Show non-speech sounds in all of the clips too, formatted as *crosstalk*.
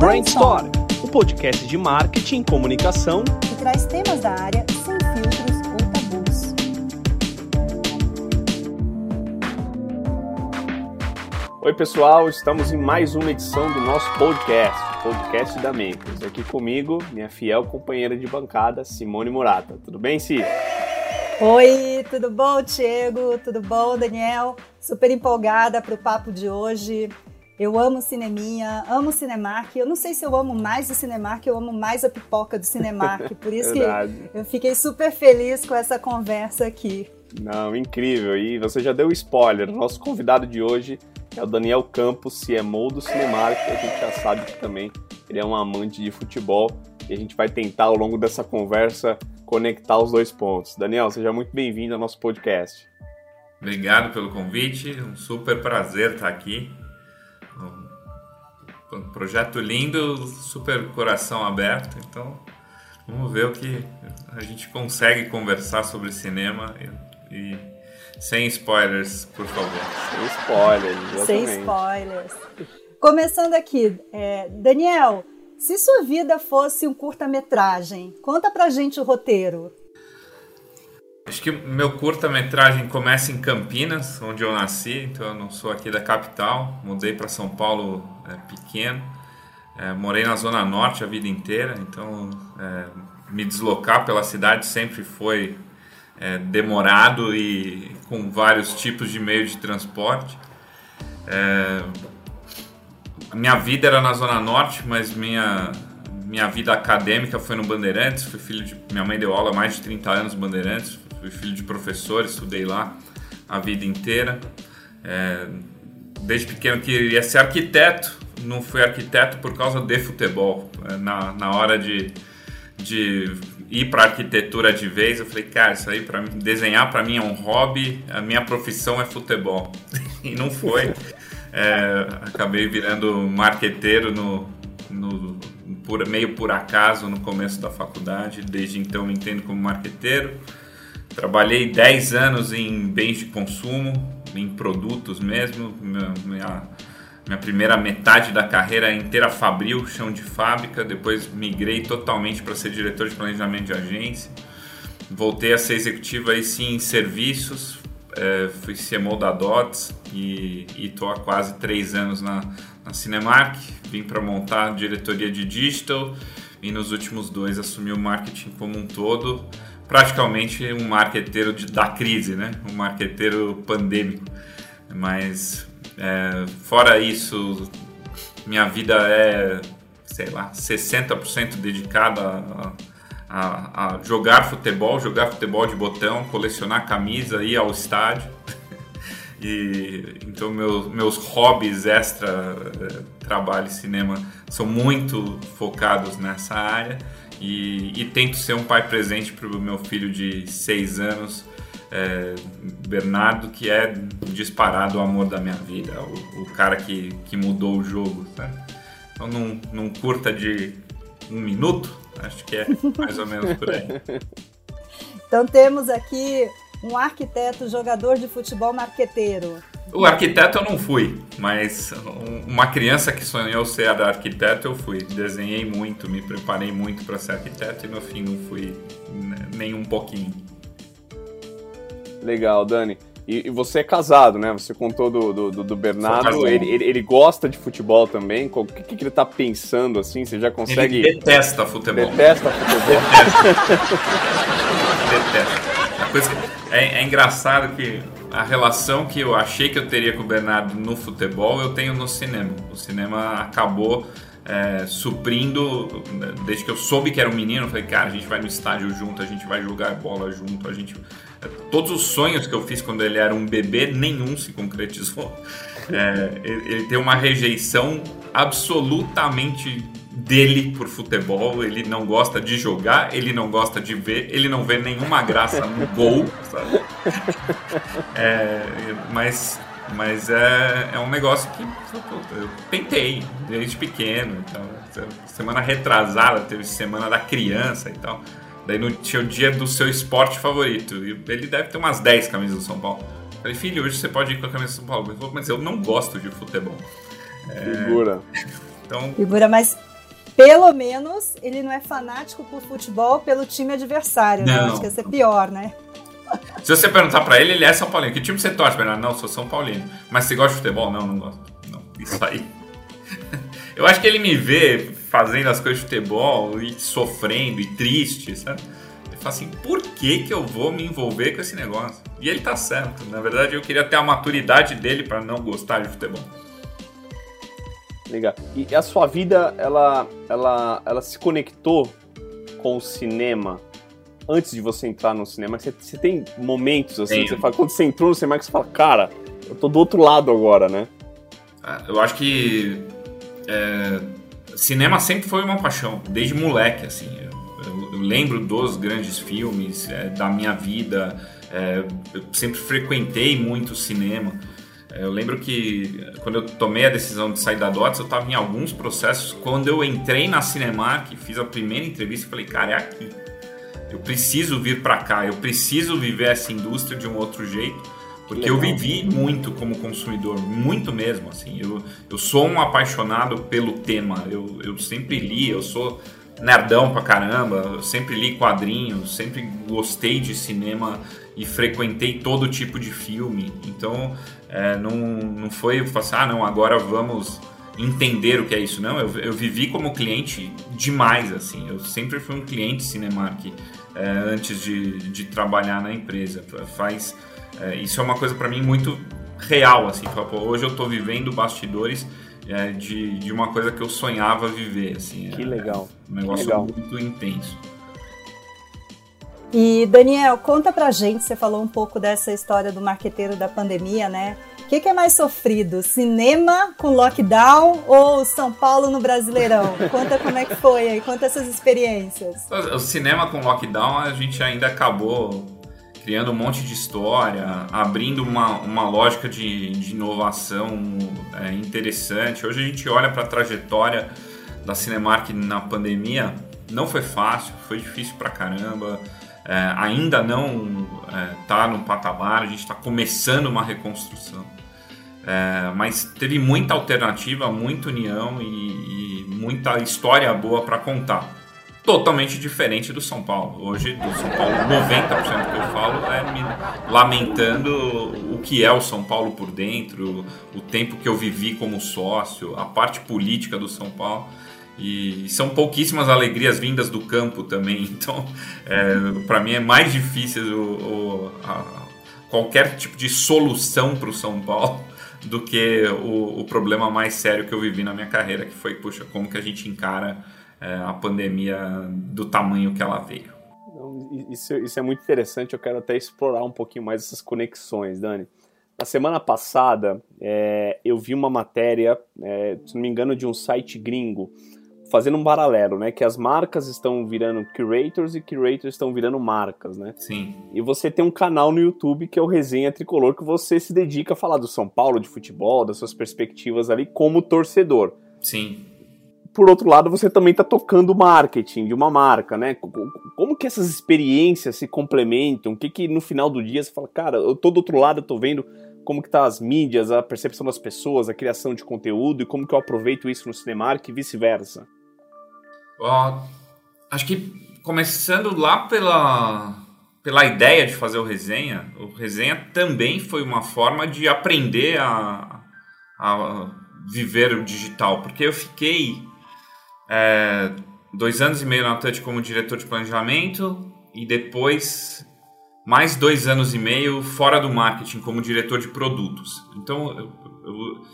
Brainstorm, o podcast de marketing e comunicação que traz temas da área sem filtros ou tabus. Oi, pessoal, estamos em mais uma edição do nosso podcast, o podcast da Makers. Aqui comigo, minha fiel companheira de bancada, Simone Murata. Tudo bem, Si? Oi, tudo bom, Diego? Tudo bom, Daniel? Super empolgada para o papo de hoje. Eu amo cineminha, amo Cinemark. Eu não sei se eu amo mais o Cinemark, eu amo mais a pipoca do Cinemark. *laughs* Por isso que eu fiquei super feliz com essa conversa aqui. Não, incrível. E você já deu spoiler. Nosso convidado de hoje é o Daniel Campos, CMO do Cinemark. A gente já sabe que também ele é um amante de futebol. E a gente vai tentar, ao longo dessa conversa, conectar os dois pontos. Daniel, seja muito bem-vindo ao nosso podcast. Obrigado pelo convite. Um super prazer estar aqui projeto lindo, super coração aberto. Então, vamos ver o que a gente consegue conversar sobre cinema e, e sem spoilers, por favor. Sem spoilers, exatamente. Sem spoilers. Começando aqui, é, Daniel, se sua vida fosse um curta-metragem, conta pra gente o roteiro. Acho que meu curta-metragem começa em Campinas, onde eu nasci, então eu não sou aqui da capital. Mudei para São Paulo é, pequeno. É, morei na Zona Norte a vida inteira, então é, me deslocar pela cidade sempre foi é, demorado e com vários tipos de meio de transporte. É, minha vida era na Zona Norte, mas minha, minha vida acadêmica foi no Bandeirantes. Fui filho de. Minha mãe deu aula há mais de 30 anos no Bandeirantes fui filho de professor, estudei lá a vida inteira. É, desde pequeno queria ser arquiteto, não fui arquiteto por causa de futebol. É, na, na hora de, de ir para arquitetura de vez, eu falei, cara, isso aí para desenhar para mim é um hobby, a minha profissão é futebol. *laughs* e não foi. É, acabei virando marqueteiro no, no por, meio por acaso no começo da faculdade. Desde então me entendo como marqueteiro. Trabalhei 10 anos em bens de consumo, em produtos mesmo. Minha, minha, primeira metade da carreira inteira fabril, chão de fábrica. Depois migrei totalmente para ser diretor de planejamento de agência. Voltei a ser executivo aí sim em serviços. É, fui CMO da DOTS e estou há quase três anos na, na Cinemark. Vim para montar a diretoria de digital e nos últimos dois assumi o marketing como um todo praticamente um marqueteiro de, da crise, né? Um marqueteiro pandêmico. Mas é, fora isso, minha vida é, sei lá, 60% dedicada a, a, a, jogar futebol, jogar futebol de botão, colecionar camisa, ir ao estádio. *laughs* E, então meus, meus hobbies extra é, trabalho e cinema são muito focados nessa área e, e tento ser um pai presente para o meu filho de seis anos, é, Bernardo, que é disparado o amor da minha vida, o, o cara que, que mudou o jogo. Então, num, num curta de um minuto, acho que é mais ou menos por aí. *laughs* Então, temos aqui um arquiteto, jogador de futebol marqueteiro. O arquiteto eu não fui, mas uma criança que sonhou ser arquiteto eu fui. Desenhei muito, me preparei muito para ser arquiteto e no fim não fui nem um pouquinho. Legal, Dani. E, você é casado, né? Você contou do, do, do Bernardo. Ele, ele, ele, gosta de futebol também? O que, que, ele tá pensando assim? Você já consegue. Ele detesta futebol. Detesta futebol. Detesta. *laughs* detesta. É, é engraçado que a relação que eu achei que eu teria com o Bernardo no futebol, eu tenho no cinema. O cinema acabou é, suprindo, desde que eu soube que era um menino, eu falei, cara, a gente vai no estádio junto, a gente vai jogar bola junto, a gente. Todos os sonhos que eu fiz quando ele era um bebê, nenhum se concretizou. *laughs* É, ele tem uma rejeição absolutamente dele por futebol, ele não gosta de jogar, ele não gosta de ver, ele não vê nenhuma graça no gol, sabe? É, mas mas é, é um negócio que eu tentei desde pequeno. Então, semana retrasada, teve semana da criança e tal. Daí no, tinha o dia do seu esporte favorito. E ele deve ter umas 10 camisas do São Paulo. Eu falei, filho, hoje você pode ir com a camisa do São Paulo. Ele falou, mas eu não gosto de futebol. É... Figura. *laughs* Então... Figura, mas pelo menos ele não é fanático por futebol pelo time adversário, né? Acho que ia ser pior, né? Se você perguntar pra ele, ele é São Paulino. Que time você torce? Bernardo? Não, sou São Paulino. Mas você gosta de futebol? Não, não gosto. Não, isso aí. *laughs* Eu acho que ele me vê fazendo as coisas de futebol e sofrendo e triste, sabe? Ele fala assim, por que que eu vou me envolver com esse negócio? E ele tá certo. Na verdade, eu queria ter a maturidade dele para não gostar de futebol. Legal. E a sua vida, ela, ela, ela se conectou com o cinema antes de você entrar no cinema? Você, você tem momentos assim, você fala, quando você entrou no cinema, que você fala, cara, eu tô do outro lado agora, né? Ah, eu acho que é, cinema sempre foi uma paixão, desde moleque, assim. Eu, eu, lembro dos grandes filmes é, da minha vida, é, eu sempre frequentei muito cinema. Eu lembro que quando eu tomei a decisão de sair da DOTS, eu estava em alguns processos. Quando eu entrei na Cinemark, fiz a primeira entrevista, falei, cara, é aqui. Eu preciso vir para cá, eu preciso viver essa indústria de um outro jeito porque eu vivi muito como consumidor, muito mesmo, assim. Eu, eu sou um apaixonado pelo tema. Eu, eu sempre li, eu sou nerdão pra caramba. Eu sempre li quadrinhos, sempre gostei de cinema e frequentei todo tipo de filme. Então, é, não, não foi assim, ah, não, agora vamos entender o que é isso. Não, eu, eu vivi como cliente demais, assim. Eu sempre fui um cliente Cinemark é, antes de, de trabalhar na empresa. Faz é, isso é uma coisa para mim muito real, assim. Pô, hoje eu estou vivendo bastidores é, de, de uma coisa que eu sonhava viver, assim. Que legal. É um negócio legal. muito intenso. E Daniel, conta pra gente, você falou um pouco dessa história do marqueteiro da pandemia, né? O que, que, é mais sofrido? Cinema com lockdown ou São Paulo no Brasileirão? Conta como é que foi aí, conta essas experiências. O cinema com lockdown a gente ainda acabou criando um monte de história, abrindo uma, uma lógica de, de inovação é, interessante. Hoje a gente olha para a trajetória da Cinemark na pandemia, não foi fácil, foi difícil pra caramba. É, ainda não está é, no patamar, a gente está começando uma reconstrução. É, mas teve muita alternativa, muita união e, e muita história boa para contar totalmente diferente do São Paulo. Hoje, do São Paulo, 90% que eu falo é me lamentando o que é o São Paulo por dentro, o tempo que eu vivi como sócio, a parte política do São Paulo. E são pouquíssimas alegrias vindas do campo também. *laughs* Então, é, para mim é mais difícil o, o, a, qualquer tipo de solução para o São Paulo *laughs* do que o, o problema mais sério que eu vivi na minha carreira, que foi, puxa, como que a gente encara é, a pandemia do tamanho que ela veio. Isso, isso é muito interessante, eu quero até explorar um pouquinho mais essas conexões, Dani. Na semana passada, é, eu vi uma matéria, é, se não me engano, de um site gringo, fazendo um paralelo, né? Que as marcas estão virando curators e curators estão virando marcas, né? Sim. E você tem um canal no YouTube que é o Resenha Tricolor, que você se dedica a falar do São Paulo, de futebol, das suas perspectivas ali como torcedor. Sim por outro lado, você também está tocando o marketing de uma marca, né? Como que essas experiências se complementam? O que que no final do dia você fala, cara, eu tô do outro lado, eu tô vendo como que tá as mídias, a percepção das pessoas, a criação de conteúdo e como que eu aproveito isso no Cinemark e vice-versa? Uh, acho que começando lá pela, pela ideia de fazer o resenha, o resenha também foi uma forma de aprender a, a viver o digital, porque eu fiquei é, dois anos e meio na Touch como diretor de planejamento e depois mais dois anos e meio fora do marketing como diretor de produtos. Então, eu, eu,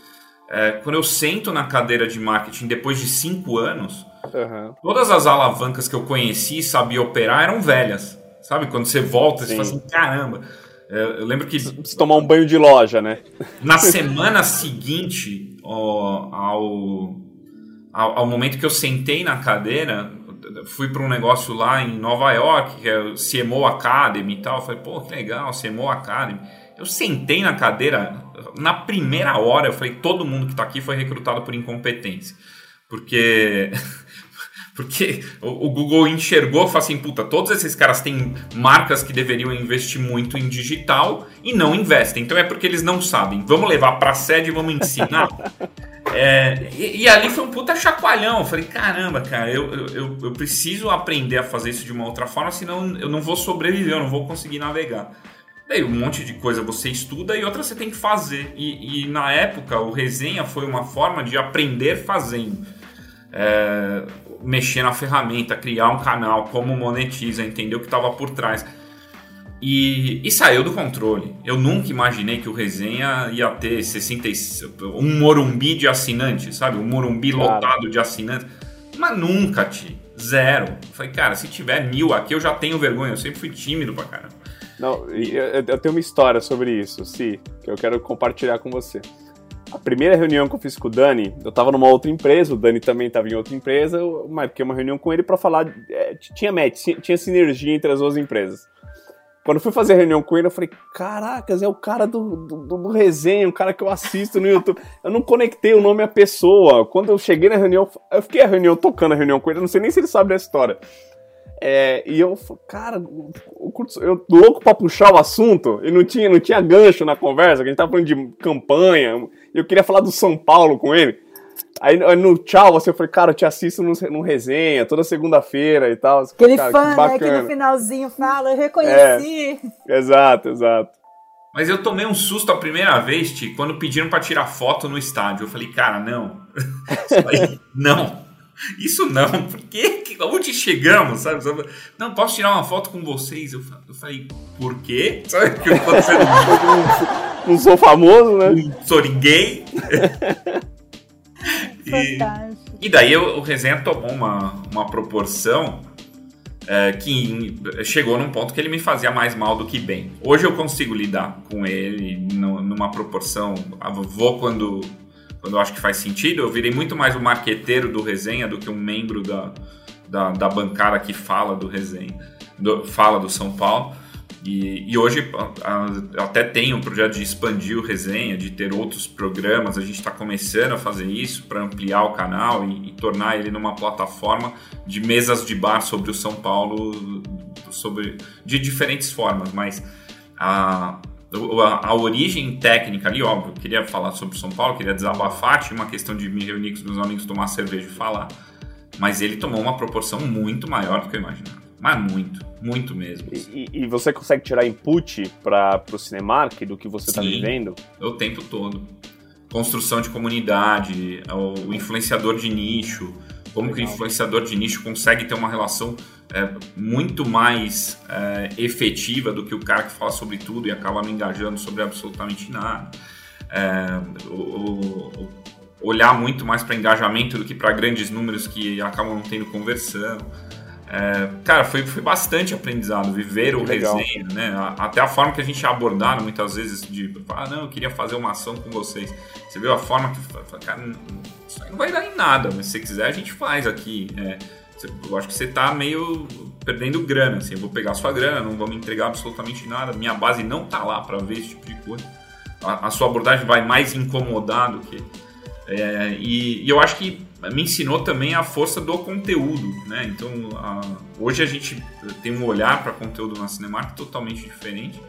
é, quando eu sento na cadeira de marketing depois de cinco anos, uhum. todas as alavancas que eu conheci e sabia operar eram velhas. Sabe? Quando você volta, Sim. você fala assim, caramba. É, eu lembro que. Precisa tomar um banho de loja, né? Na *laughs* semana seguinte ó, ao ao, ao momento que eu sentei na cadeira, fui para um negócio lá em Nova York, que é o CMO Academy e tal. falei, pô, que legal, CMO Academy. Eu sentei na cadeira, na primeira hora, eu falei, todo mundo que está aqui foi recrutado por incompetência. Porque. *laughs* Porque o Google enxergou e falou assim: puta, todos esses caras têm marcas que deveriam investir muito em digital e não investem. Então é porque eles não sabem. Vamos levar para a sede e vamos ensinar. *laughs* É, e, e, ali foi um puta chacoalhão. Eu falei, caramba, cara, eu, eu, eu preciso aprender a fazer isso de uma outra forma, senão eu não vou sobreviver, eu não vou conseguir navegar. Daí um monte de coisa você estuda e outra você tem que fazer. E, e na época o resenha foi uma forma de aprender fazendo. É, mexer na ferramenta, criar um canal, como monetiza, entender o que estava por trás. E, e, saiu do controle. Eu nunca imaginei que o Resenha ia ter 60, um Morumbi de assinantes, sabe? Um Morumbi claro. lotado de assinantes. Mas nunca, Ti. Zero. Falei, cara, se tiver mil aqui, eu já tenho vergonha. Eu sempre fui tímido pra caramba. Não, eu, tenho uma história sobre isso, Si, que eu quero compartilhar com você. A primeira reunião que eu fiz com o Dani, eu tava numa outra empresa, o Dani também tava em outra empresa, mas porque uma reunião com ele para falar. É, tinha match, tinha sinergia entre as duas empresas. Quando eu fui fazer a reunião com ele, eu falei: Caracas, é o cara do, do, do resenha, um cara que eu assisto no YouTube. Eu não conectei o nome à pessoa. Quando eu cheguei na reunião, eu fiquei a reunião tocando a reunião com ele, eu não sei nem se ele sabe da história. É, e eu, cara, eu, louco pra puxar o assunto, e não tinha, não tinha gancho na conversa, que a gente tava falando de campanha, eu queria falar do São Paulo com ele. Aí no tchau, você foi, cara, eu te assisto no, no resenha, toda segunda-feira e tal. Aquele cara, fã, né, que no finalzinho fala, eu reconheci. É, exato, exato. Mas eu tomei um susto a primeira vez, Ti, quando pediram para tirar foto no estádio. Eu falei, cara, não. *laughs* não. Isso não, *laughs* porque onde chegamos, sabe? Não, posso tirar uma foto com vocês? Eu, falei, por quê? *laughs* Sabe o que aconteceu? *laughs* Não sou famoso, né? Não sou ninguém. e, e daí o, o resenha tomou uma, uma proporção é, que chegou num ponto que ele me fazia mais mal do que bem. Hoje eu consigo lidar com ele numa proporção. Vou quando quando eu acho que faz sentido. Eu virei muito mais um marqueteiro do resenha do que um membro da, da, da bancada que fala do resenha, do, fala do São Paulo. E, e hoje a, até tem um projeto de expandir o resenha, de ter outros programas. A gente está começando a fazer isso para ampliar o canal e, e, tornar ele numa plataforma de mesas de bar sobre o São Paulo, sobre de diferentes formas. Mas a, a, a, origem técnica ali, óbvio, queria falar sobre São Paulo, queria desabafar, tinha uma questão de me reunir com os meus amigos, tomar cerveja e falar. Mas ele tomou uma proporção muito maior do que eu imaginava. Mas muito, muito mesmo. E, e você consegue tirar input para o Cinemark do que você está vivendo? O tempo todo. Construção de comunidade, o influenciador de nicho, como Legal. que o influenciador de nicho consegue ter uma relação é, muito mais é, efetiva do que o cara que fala sobre tudo e acaba me engajando sobre absolutamente nada. É, o, o, olhar muito mais para engajamento do que para grandes números que acabam não tendo conversão. É, cara, foi, foi bastante aprendizado viver o resenha, né? Até a forma que a gente é abordado muitas vezes de ah, não, eu queria fazer uma ação com vocês. Você viu a forma que, cara, isso aí não vai dar em nada, mas se você quiser a gente faz aqui. É, eu acho que você está meio perdendo grana, assim, eu vou pegar sua grana, não vou me entregar absolutamente nada, minha base não tá lá para ver esse tipo de coisa. A, a, sua abordagem vai mais incomodar do que. É, e, e, eu acho que me ensinou também a força do conteúdo, né? Então, a, hoje a gente tem um olhar para conteúdo na Cinemark totalmente diferente.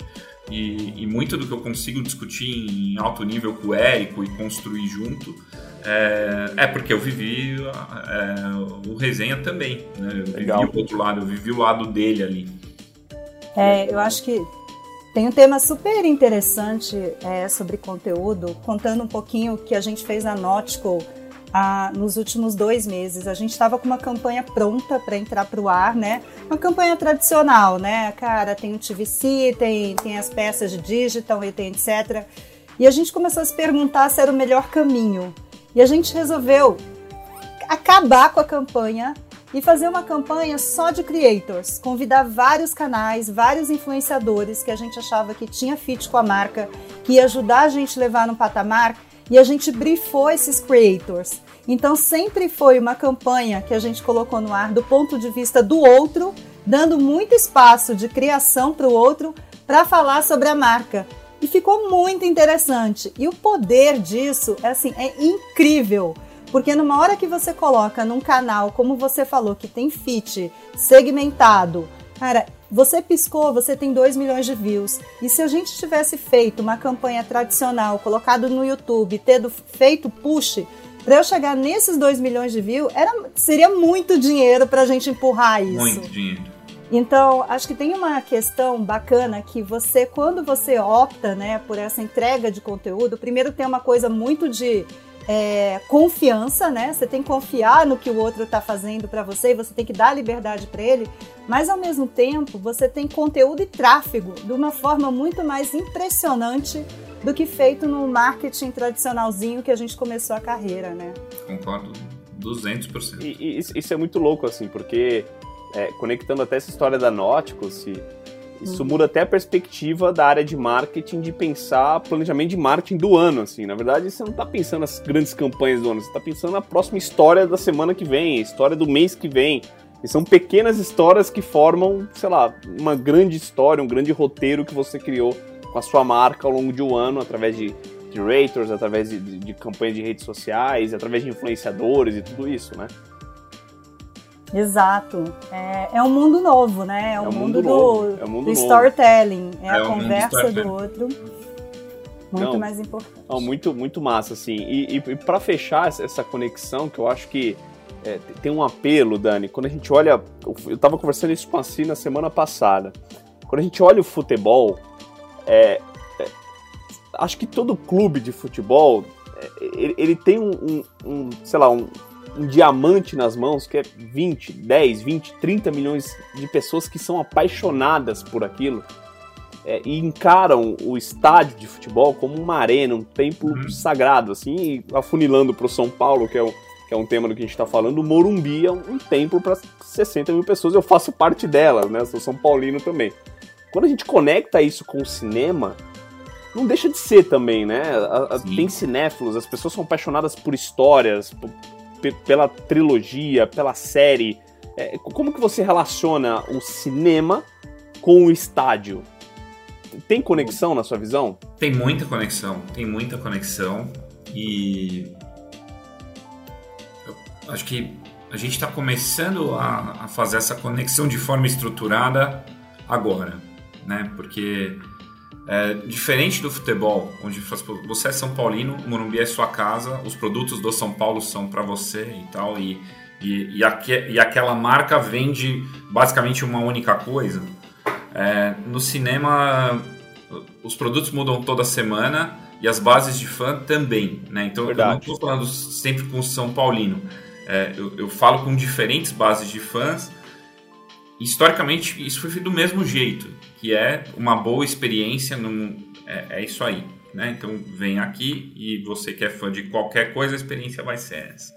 E, e, muito do que eu consigo discutir em alto nível com o Érico e construir junto é, é porque eu vivi é, o resenha também. Né? Eu Legal. vivi o outro lado, eu vivi o lado dele ali. É, eu acho que tem um tema super interessante é, sobre conteúdo, contando um pouquinho o que a gente fez na Nautical nos últimos dois meses. A gente estava com uma campanha pronta para entrar para o ar, né? Uma campanha tradicional, né? Cara, tem o TVC, tem, tem as peças de digital e tem etc. E a gente começou a se perguntar se era o melhor caminho. E a gente resolveu acabar com a campanha e fazer uma campanha só de creators, convidar vários canais, vários influenciadores que a gente achava que tinha fit com a marca, que ia ajudar a gente a levar no patamar, e a gente briefou esses creators. Então sempre foi uma campanha que a gente colocou no ar do ponto de vista do outro, dando muito espaço de criação para o outro para falar sobre a marca. E ficou muito interessante. E o poder disso é assim, é incrível. Porque numa hora que você coloca num canal, como você falou, que tem fit segmentado, cara, você piscou, você tem 2 milhões de views. E se a gente tivesse feito uma campanha tradicional, colocado no YouTube, tendo feito push, para eu chegar nesses 2 milhões de views, era, seria muito dinheiro para a gente empurrar isso. Muito dinheiro. Então, acho que tem uma questão bacana que você, quando você opta né, por essa entrega de conteúdo, primeiro tem uma coisa muito de é, confiança, né? Você tem que confiar no que o outro está fazendo para você e você tem que dar liberdade para ele, mas ao mesmo tempo você tem conteúdo e tráfego de uma forma muito mais impressionante do que feito no marketing tradicionalzinho que a gente começou a carreira, né? Concordo 200%. E, e isso é muito louco, assim, porque é, conectando até essa história da Nauticus, isso muda até a perspectiva da área de marketing de pensar planejamento de marketing do ano, assim. Na verdade, você não está pensando nas grandes campanhas do ano, você está pensando na próxima história da semana que vem, a história do mês que vem. E são pequenas histórias que formam, sei lá, uma grande história, um grande roteiro que você criou com a sua marca ao longo de um ano, através de, raters, através de, de, de campanhas de redes sociais, através de influenciadores e tudo isso, né? Exato. É, é um mundo novo, né? É, um, é um mundo, mundo, do, é um mundo do storytelling. É, a é conversa do outro. Muito não, mais importante. Não, muito, muito massa, assim. E, e, e para fechar essa conexão, que eu acho que é, tem um apelo, Dani, quando a gente olha. Eu estava conversando isso com a Cina semana passada. Quando a gente olha o futebol, é, é, acho que todo clube de futebol ele, ele tem um, um, um, sei lá, um, um diamante nas mãos que é 20, 10, 20, 30 milhões de pessoas que são apaixonadas por aquilo é, e encaram o estádio de futebol como uma arena, um templo uhum. sagrado, assim, afunilando para o São Paulo, que é, um, que é um tema do que a gente está falando, o Morumbi é um, um templo para 60 mil pessoas, eu faço parte delas, né? Sou São Paulino também. Quando a gente conecta isso com o cinema, não deixa de ser também, né? A, a, tem cinéfilos, as pessoas são apaixonadas por histórias, por, pela trilogia, pela série. É, como que você relaciona o cinema com o estádio? Tem conexão na sua visão? Tem muita conexão, tem muita conexão e eu acho que a gente está começando a, a, fazer essa conexão de forma estruturada agora, né? Porque é, diferente do futebol, onde você é São Paulino, o Morumbi é sua casa, os produtos do São Paulo são para você e tal, e, e, e, e, aquela marca vende basicamente uma única coisa. É, no cinema, os produtos mudam toda semana e as bases de fã também, né? Então Verdade. eu não estou falando sempre com o São Paulino. É, eu, eu falo com diferentes bases de fãs historicamente isso foi feito do mesmo jeito, que é uma boa experiência, num, é, é, isso aí. Né? Então vem aqui e você que é fã de qualquer coisa, a experiência vai ser essa.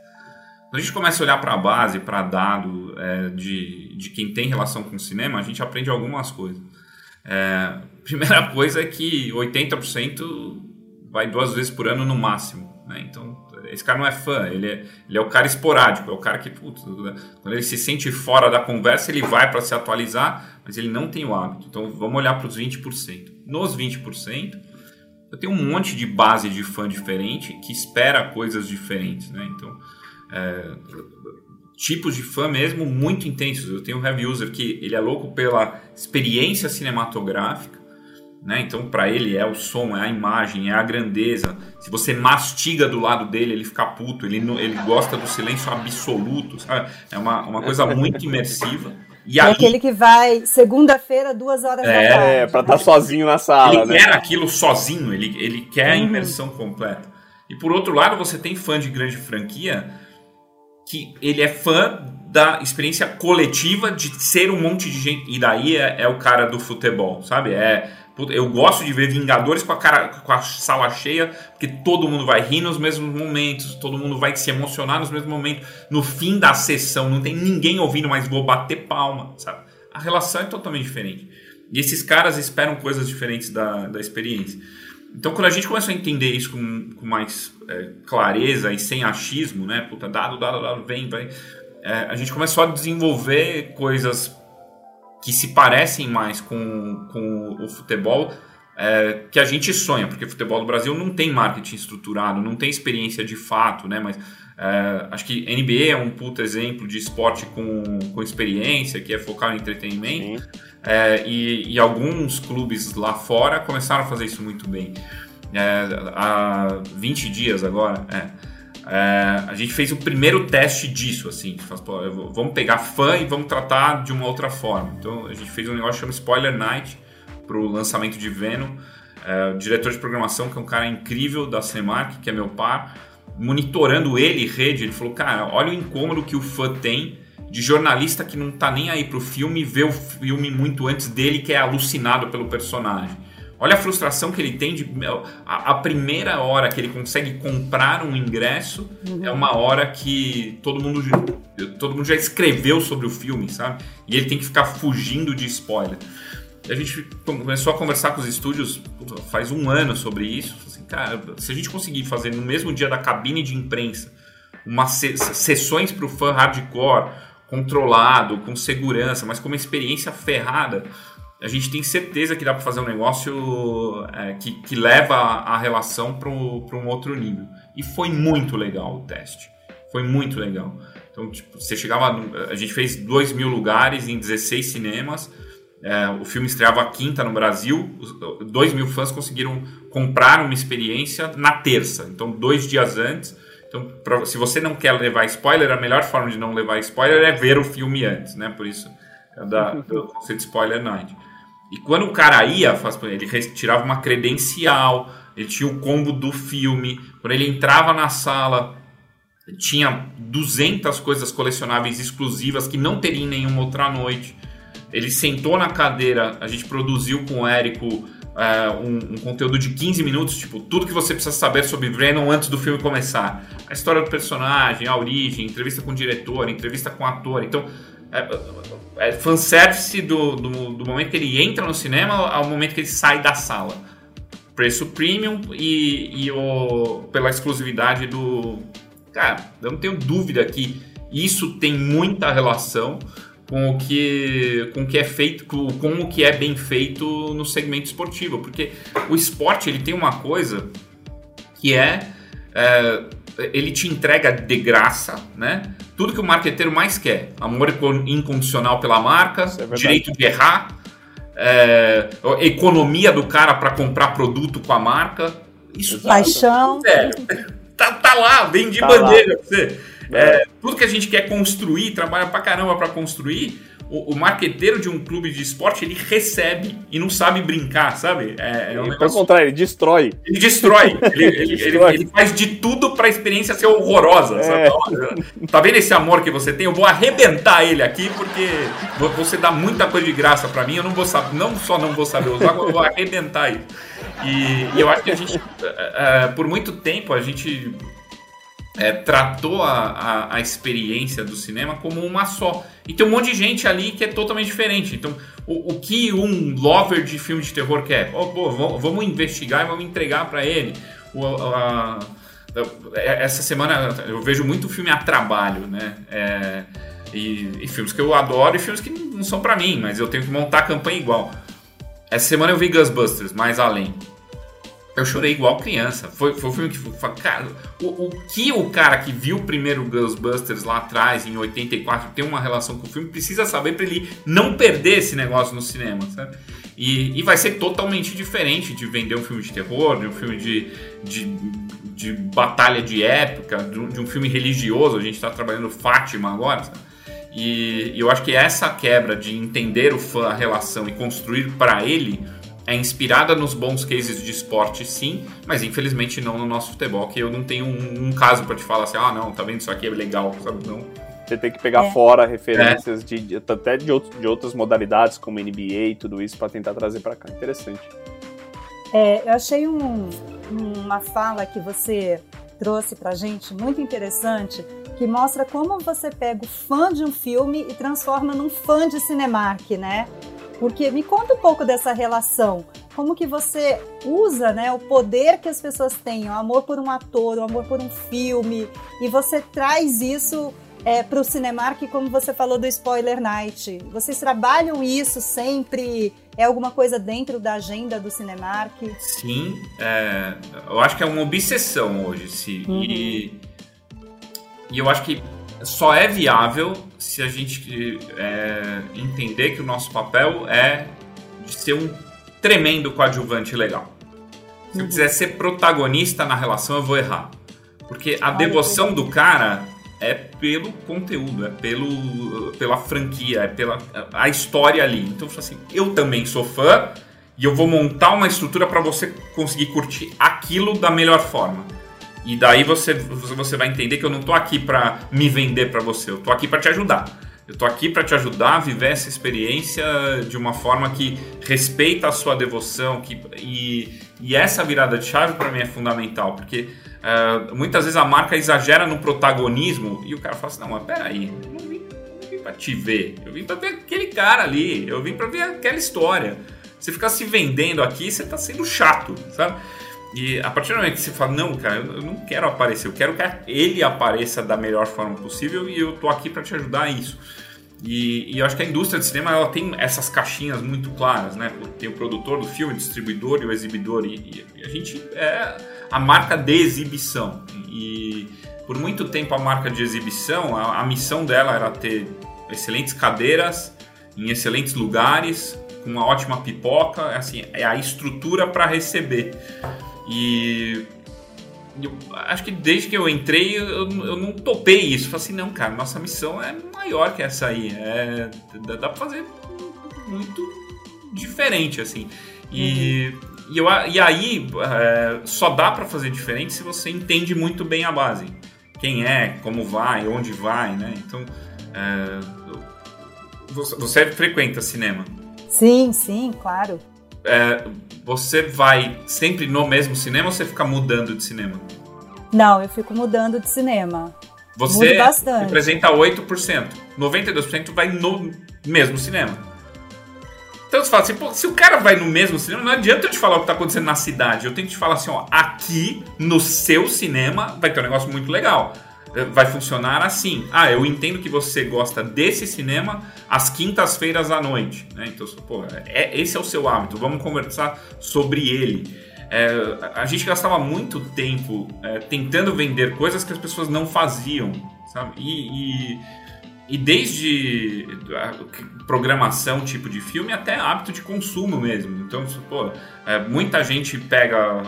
Quando a gente começa a olhar para a base, para dado é, de, de quem tem relação com o cinema, a gente aprende algumas coisas. É, *laughs* primeira coisa é que 80% vai duas vezes por ano no máximo. Né? Então esse cara não é fã, ele é, ele é o cara esporádico, é o cara que, putz, quando ele se sente fora da conversa, ele vai para se atualizar, mas ele não tem o hábito. Então vamos olhar para os 20%. Nos 20%, eu tenho um monte de base de fã diferente que espera coisas diferentes, né? Então, é, tipos de fã mesmo muito intensos. Eu tenho um heavy user que ele é louco pela experiência cinematográfica, né? Então, para ele é o som, é a imagem, é a grandeza. Se você mastiga do lado dele, ele fica puto. Ele, ele gosta do silêncio absoluto, sabe? É uma, uma coisa muito imersiva. E é aí, aquele que vai segunda-feira, duas horas é, da tarde. É, pra estar tá sozinho na sala. Ele né? quer aquilo sozinho, ele, ele quer a uhum. imersão completa. E por outro lado, você tem fã de grande franquia que ele é fã da experiência coletiva de ser um monte de gente. E daí é, é o cara do futebol, sabe? É eu gosto de ver Vingadores com a, cara, com a sala cheia, porque todo mundo vai rir nos mesmos momentos, todo mundo vai se emocionar nos mesmos momentos. No fim da sessão, não tem ninguém ouvindo, mas vou bater palma, sabe? A relação é totalmente diferente. E esses caras esperam coisas diferentes da, da experiência. Então, quando a gente começa a entender isso com, com mais é, clareza e sem achismo, né? Puta, dado, dado, dado, vem, vem. É, a gente começou a desenvolver coisas que se parecem mais com, com o futebol é, que a gente sonha, porque o futebol do Brasil não tem marketing estruturado, não tem experiência de fato, né? Mas é, acho que NBA é um puto exemplo de esporte com, com experiência, que é focar no entretenimento. É, e, e, alguns clubes lá fora começaram a fazer isso muito bem. É, há 20 dias agora, é, é, a gente fez o primeiro teste disso, assim. Vamos pegar fã e vamos tratar de uma outra forma. Então a gente fez um negócio chamado Spoiler Night para o lançamento de Venom. É, o diretor de programação, que é um cara incrível da Cinemark, que é meu par, monitorando ele, rede, ele falou: Cara, olha o incômodo que o fã tem de jornalista que não tá nem aí pro filme, vê o filme muito antes dele, que é alucinado pelo personagem. Olha a frustração que ele tem de. A, a primeira hora que ele consegue comprar um ingresso uhum. é uma hora que todo mundo, todo mundo já escreveu sobre o filme, sabe? E ele tem que ficar fugindo de spoiler. A gente começou a conversar com os estúdios faz um ano sobre isso. Assim, cara, se a gente conseguir fazer no mesmo dia da cabine de imprensa umas sessões para o fã hardcore, controlado, com segurança, mas com uma experiência ferrada, a gente tem certeza que dá para fazer um negócio é, que, que leva a, relação para um outro nível. E foi muito legal o teste. Foi muito legal. Então, tipo, você chegava. A gente fez 2 mil lugares em 16 cinemas. É, o filme estreava quinta no Brasil. 2 mil fãs conseguiram comprar uma experiência na terça. Então, dois dias antes. Então, pra, se você não quer levar spoiler, a melhor forma de não levar spoiler é ver o filme antes, né? Por isso é da, do conceito Spoiler Night. E quando o cara ia, ele retirava uma credencial, ele tinha o combo do filme. Quando ele entrava na sala, tinha 200 coisas colecionáveis exclusivas que não teria em nenhuma outra noite. Ele sentou na cadeira, a gente produziu com o Érico é, um, um, conteúdo de 15 minutos, tipo, tudo que você precisa saber sobre Venom antes do filme começar. A história do personagem, a origem, entrevista com o diretor, entrevista com o ator. Então, é, é fanservice do, do, do momento que ele entra no cinema ao momento que ele sai da sala. Preço premium e, e o, pela exclusividade do. Cara, eu não tenho dúvida que isso tem muita relação com o que, com o que é feito, com, com o que é bem feito no segmento esportivo, porque o esporte ele tem uma coisa que é, é ele te entrega de graça, né? Tudo que o marqueteiro mais quer: amor incondicional pela marca, é direito de errar, é, economia do cara para comprar produto com a marca. Isso Paixão. Sério. *laughs* Tá, tá lá, vem de tá bandeja pra você. É. tudo que a gente quer construir, trabalha pra caramba para construir, o, o marqueteiro de um clube de esporte, ele recebe e não sabe brincar, sabe? É, é um negócio... Pelo contrário, ele destrói. Ele destrói. *laughs* ele, ele, destrói. Ele, ele, faz de tudo pra experiência ser horrorosa. É. Tá vendo esse amor que você tem? Eu vou arrebentar ele aqui, porque você dá muita coisa de graça pra mim, eu não vou saber, não só não vou saber usar, eu vou arrebentar ele. E, e eu acho que a gente, é, por muito tempo, a gente é, tratou a, a, a, experiência do cinema como uma só. E tem um monte de gente ali que é totalmente diferente. Então, o, o que um lover de filme de terror quer? Oh, pô, vamos investigar e vamos entregar para ele. O, a, é, essa semana eu vejo muito filme a trabalho, né? É, e, e, filmes que eu adoro e filmes que não são para mim, mas eu tenho que montar a campanha igual. Essa semana eu vi Ghostbusters, mais além. Eu chorei igual criança. Foi, foi um filme que. Foi, cara, o, o que o cara que viu o primeiro Ghostbusters lá atrás, em 84, tem uma relação com o filme, precisa saber para ele não perder esse negócio no cinema, sabe? E, e, vai ser totalmente diferente de vender um filme de terror, de um filme de, de, de batalha de época, de, de, um filme religioso. A gente está trabalhando Fátima agora, sabe? E, e eu acho que essa quebra de entender o fã, a relação e construir para ele é inspirada nos bons cases de esporte, sim, mas infelizmente não no nosso futebol, que eu não tenho um, um caso para te falar assim, ah, não, tá vendo, isso aqui é legal, sabe? Não. Você tem que pegar é. fora referências é. de, de, até de, outro, de outras modalidades, como NBA e tudo isso, para tentar trazer para cá. Interessante. É, eu achei um, uma fala que você trouxe pra gente muito interessante, que mostra como você pega o fã de um filme e transforma num fã de Cinemark, né? Porque me conta um pouco dessa relação. Como que você usa né, o poder que as pessoas têm, o amor por um ator, o amor por um filme, e você traz isso é, para o Cinemark, como você falou do Spoiler Night. Vocês trabalham isso sempre? É alguma coisa dentro da agenda do Cinemark? Sim, é, eu acho que é uma obsessão hoje. sim. Uhum. E, e eu acho que só é viável se a gente é, entender que o nosso papel é de ser um tremendo coadjuvante legal. Se eu uhum. quiser ser protagonista na relação, eu vou errar. Porque a devoção do cara é pelo conteúdo, é pelo, pela franquia, é pela a história ali. Então, assim, eu também sou fã e eu vou montar uma estrutura para você conseguir curtir aquilo da melhor forma. E daí você, você vai entender que eu não tô aqui para me vender para você, eu tô aqui para te ajudar. Eu tô aqui para te ajudar a viver essa experiência de uma forma que respeita a sua devoção, que, e, e essa virada de chave para mim é fundamental, porque uh, muitas vezes a marca exagera no protagonismo e o cara fala assim: não, mas peraí, eu não vim, não vim para te ver, eu vim para ver aquele cara ali, eu vim para ver aquela história. Você ficar se vendendo aqui, você tá sendo chato, sabe? E a partir do momento que você fala, não, cara, eu não quero aparecer, eu quero que ele apareça da melhor forma possível e eu tô aqui para te ajudar a isso. E, e, eu acho que a indústria de cinema ela tem essas caixinhas muito claras, né? Tem o produtor do filme, o distribuidor e o exibidor. E, e a gente é a marca de exibição. E por muito tempo a marca de exibição, a, a missão dela era ter excelentes cadeiras em excelentes lugares, com uma ótima pipoca, assim, é a estrutura para receber. E eu acho que desde que eu entrei, eu, eu não topei isso. Falei assim, não, cara, nossa missão é maior que essa aí. É, dá, pra fazer muito diferente, assim. E, uhum. e, eu, e aí, é, só dá para fazer diferente se você entende muito bem a base. Quem é, como vai, onde vai, né? Então, é, você, você frequenta cinema? Sim, sim, claro. É, você vai sempre no mesmo cinema ou você fica mudando de cinema? Não, eu fico mudando de cinema. Você representa 8%. 92% vai no mesmo cinema. Então você fala assim, pô, se o cara vai no mesmo cinema, não adianta eu te falar o que está acontecendo na cidade. Eu tenho que te falar assim, ó, aqui no seu cinema vai ter um negócio muito legal vai funcionar assim. Ah, eu entendo que você gosta desse cinema às quintas-feiras à noite. Né? Então, pô, é, esse é o seu hábito, vamos conversar sobre ele. É, a gente gastava muito tempo é, tentando vender coisas que as pessoas não faziam, sabe? E, e, e desde programação, tipo de filme, até hábito de consumo mesmo. Então, pô, é, muita gente pega.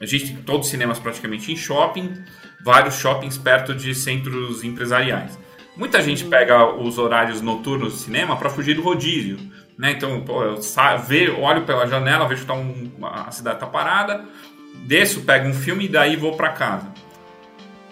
A gente todos os cinemas praticamente em shopping vários shoppings perto de centros empresariais. Muita gente pega os horários noturnos do cinema para fugir do rodízio. Né? Então, pô, eu saio, olho pela janela, vejo que tá um, a cidade está parada, desço, pego um filme e daí vou para casa.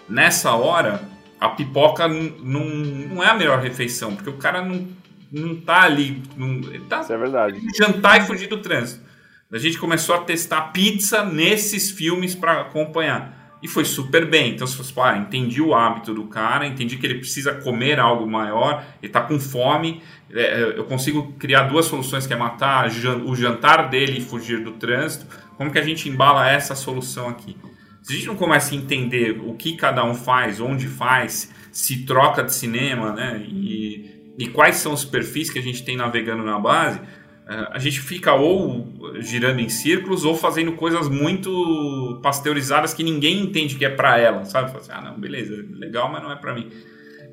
Nessa hora, a pipoca não, não é a melhor refeição, porque o cara não, não tá ali. Não, tá Isso é verdade. Jantar e fugir do trânsito. A gente começou a testar pizza nesses filmes para acompanhar e foi super bem. Então, se fosse, ah, entendi o hábito do cara, entendi que ele precisa comer algo maior, ele está com fome, é, é, eu consigo criar duas soluções, que é matar o jantar dele e fugir do trânsito. Como que a gente embala essa solução aqui? Se a gente não começa a entender o que cada um faz, onde faz, se troca de cinema, né, e, e quais são os perfis que a gente tem navegando na base, a gente fica ou girando em círculos ou fazendo coisas muito pasteurizadas que ninguém entende que é para ela, sabe? Assim, ah, não, beleza, legal, mas não é para mim.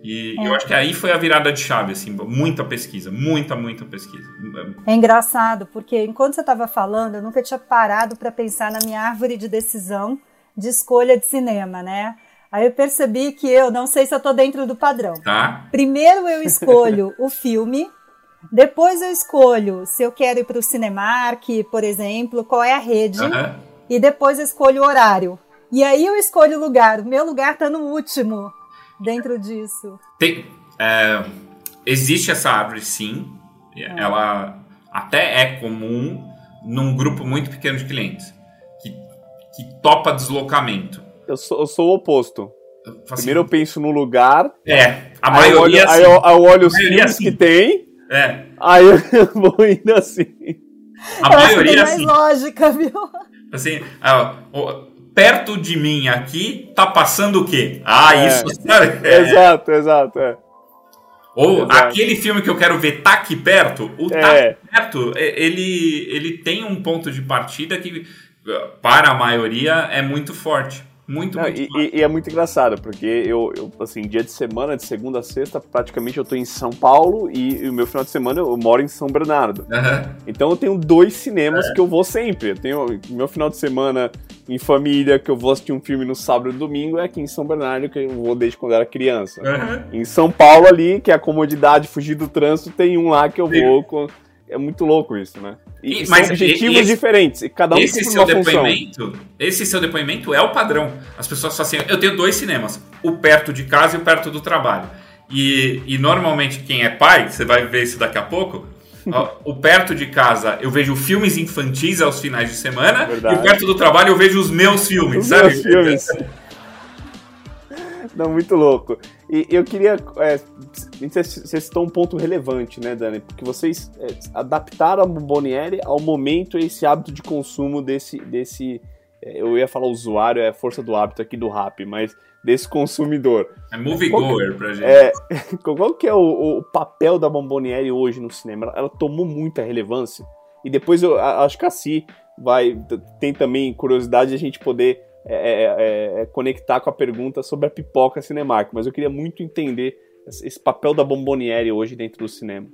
E é. eu acho que aí foi a virada de chave, assim, muita pesquisa, muita, muita pesquisa. É engraçado, porque enquanto você estava falando, eu nunca tinha parado para pensar na minha árvore de decisão de escolha de cinema, né? Aí eu percebi que eu não sei se eu tô dentro do padrão. Tá. Primeiro eu *laughs* escolho o filme depois eu escolho se eu quero ir para o Cinemark, por exemplo, qual é a rede. Uhum. E depois eu escolho o horário. E aí eu escolho o lugar. O meu lugar está no último dentro disso. Tem, é, existe essa árvore, sim. É. Ela até é comum num grupo muito pequeno de clientes que, que topa deslocamento. Eu sou, eu sou o oposto. Assim, Primeiro eu penso no lugar. É, a maioria. Eu olho, assim, aí eu, eu olho os filmes assim. que tem. É. Aí *laughs* eu vou indo assim. A eu maioria acho que tem mais assim. lógica, viu? Assim, ó, perto de mim aqui tá passando o quê? Ah, é. isso. *laughs* É. Exato, exato, é. Ou Exato. aquele filme que eu quero ver tá aqui perto, o tá é. aqui perto, ele, ele tem um ponto de partida que para a maioria é muito forte. Muito, Não, muito e, e, é muito engraçado, porque eu, eu, assim, dia de semana, de segunda a sexta, praticamente eu tô em São Paulo e, e o meu final de semana eu moro em São Bernardo. Uhum. Então eu tenho dois cinemas é. que eu vou sempre. Eu tenho meu final de semana em família, que eu vou assistir um filme no sábado e domingo, é aqui em São Bernardo, que eu vou desde quando eu era criança. Uhum. Em São Paulo ali, que é a comodidade, fugir do trânsito, tem um lá que eu Sim. vou com é muito louco isso, né? E, e são objetivos esse, diferentes, e cada um esse seu depoimento, função. Esse seu depoimento é o padrão. As pessoas falam assim, eu tenho dois cinemas, o perto de casa e o perto do trabalho. E, e normalmente quem é pai, você vai ver isso daqui a pouco, *laughs* o perto de casa eu vejo filmes infantis aos finais de semana Verdade. e o perto do trabalho eu vejo os meus filmes, os sabe? Meus filmes. *laughs* Não, muito louco. E eu queria. É, você citou um ponto relevante, né, Dani? Porque vocês é, adaptaram a Bomboniere ao momento e esse hábito de consumo desse. desse é, eu ia falar usuário, é a força do hábito aqui do rap, mas desse consumidor. É moviegoer pra gente. É, *laughs* qual que é o, o, papel da Bomboniere hoje no cinema? Ela, ela tomou muita relevância. E depois eu acho que a Si vai. Tem também curiosidade de a gente poder é é, é, é, conectar com a pergunta sobre a pipoca Cinemark, mas eu queria muito entender esse papel da Bomboniere hoje dentro do cinema.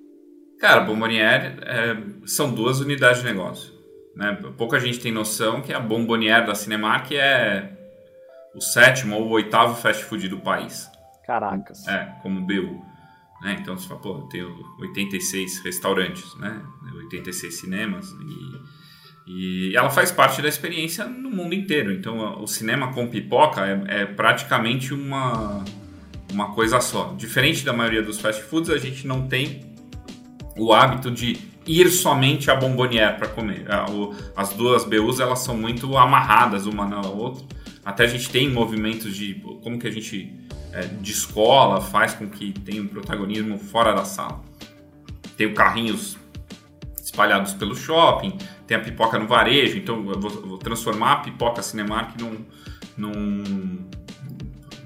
Cara, Bomboniere é, são duas unidades de negócio. Né? Pouca gente tem noção que a Bomboniere da Cinemark é o sétimo ou o oitavo fast food do país. Caracas. É, como BU. Né? Então você fala, pô, eu tenho 86 restaurantes, né? 86 cinemas e e ela faz parte da experiência no mundo inteiro. Então, o cinema com pipoca é, é, praticamente uma, uma coisa só. Diferente da maioria dos fast foods, a gente não tem o hábito de ir somente à bombonière para comer. As duas BUs elas são muito amarradas uma na outra. Até a gente tem movimentos de como que a gente é, de escola faz com que tenha um protagonismo fora da sala. Tem carrinhos espalhados pelo shopping, tem a pipoca no varejo, então eu vou, eu vou transformar a pipoca Cinemark num, num,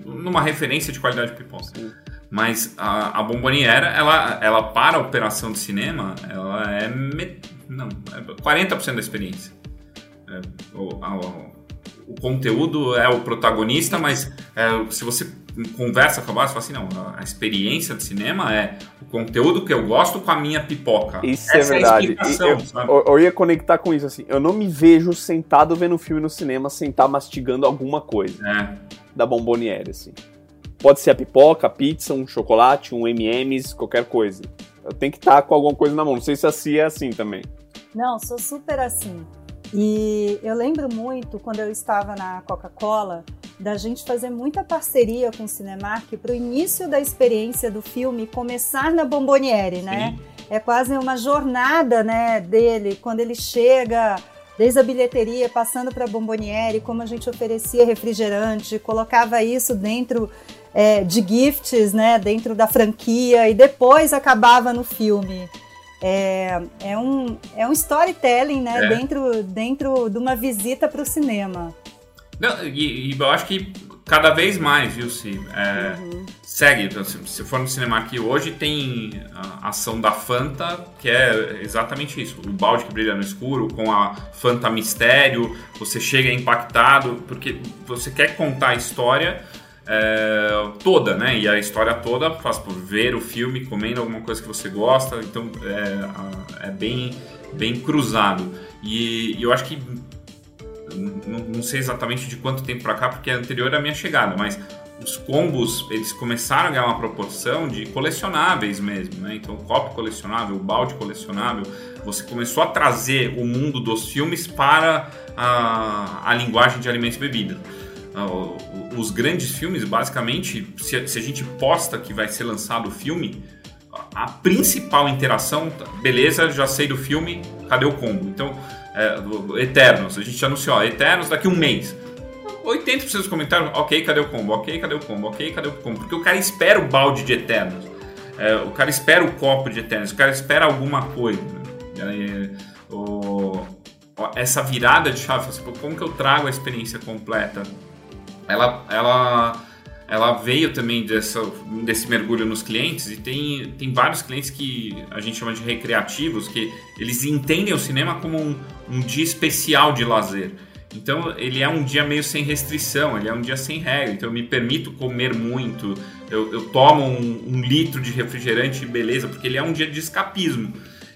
numa referência de qualidade de pipoca. Sim. Mas a, a Bomboniera, ela, ela para a operação de cinema, ela é, me, não, é 40% da experiência. É, o, a, o conteúdo é o protagonista, mas é, se você conversa com a base, fala assim, não, a experiência de cinema é o conteúdo que eu gosto com a minha pipoca. Isso é Essa é verdade. É eu, eu, ia conectar com isso, assim, eu não me vejo sentado vendo um filme no cinema, sentar mastigando alguma coisa é. da Bomboniere, assim. Pode ser a pipoca, a pizza, um chocolate, um M&M's, qualquer coisa. Eu tenho que estar com alguma coisa na mão. Não sei se a Cia é assim também. Não, sou super assim. E eu lembro muito quando eu estava na Coca-Cola da gente fazer muita parceria com o Cinemark para o início da experiência do filme começar na Bomboniere, né? Sim. É quase uma jornada, né, dele quando ele chega desde a bilheteria, passando para a Bomboniere, como a gente oferecia refrigerante, colocava isso dentro é, de gifts, né, dentro da franquia e depois acabava no filme. É, é, um, é um storytelling, né? É. Dentro, dentro de uma visita para o cinema. Não, e, e, eu acho que cada vez mais, viu, se é, uhum. segue. Então, se, se for no cinema aqui hoje, tem a ação da Fanta, que é exatamente isso. O balde que brilha no escuro, com a Fanta Mistério, você chega impactado, porque você quer contar a história é, toda, né? E a história toda faz por ver o filme, comendo alguma coisa que você gosta, então é, é bem, bem cruzado. E, e eu acho que não, não, sei exatamente de quanto tempo para cá, porque é anterior à minha chegada, mas os combos eles começaram a ganhar uma proporção de colecionáveis mesmo, né? Então, copo colecionável, balde colecionável, você começou a trazer o mundo dos filmes para a, a linguagem de alimentos e bebidas. Ah, os grandes filmes, basicamente, se, se a gente posta que vai ser lançado o filme, a principal interação, beleza, já sei do filme, cadê o combo? Então, é, Eternos, a gente anunciou, ó, Eternos daqui um mês. 80% dos comentários, ok, cadê o combo? Ok, cadê o combo? Ok, cadê o combo? Porque o cara espera o balde de Eternos. É, o cara espera o copo de Eternos, o cara espera alguma coisa. Né? o, essa virada de chave, como que eu trago a experiência completa ela, ela, ela veio também dessa, desse mergulho nos clientes e tem, tem vários clientes que a gente chama de recreativos, que eles entendem o cinema como um, um dia especial de lazer. Então ele é um dia meio sem restrição, ele é um dia sem regra. Então eu me permito comer muito, eu, eu tomo um, um, litro de refrigerante, beleza, porque ele é um dia de escapismo.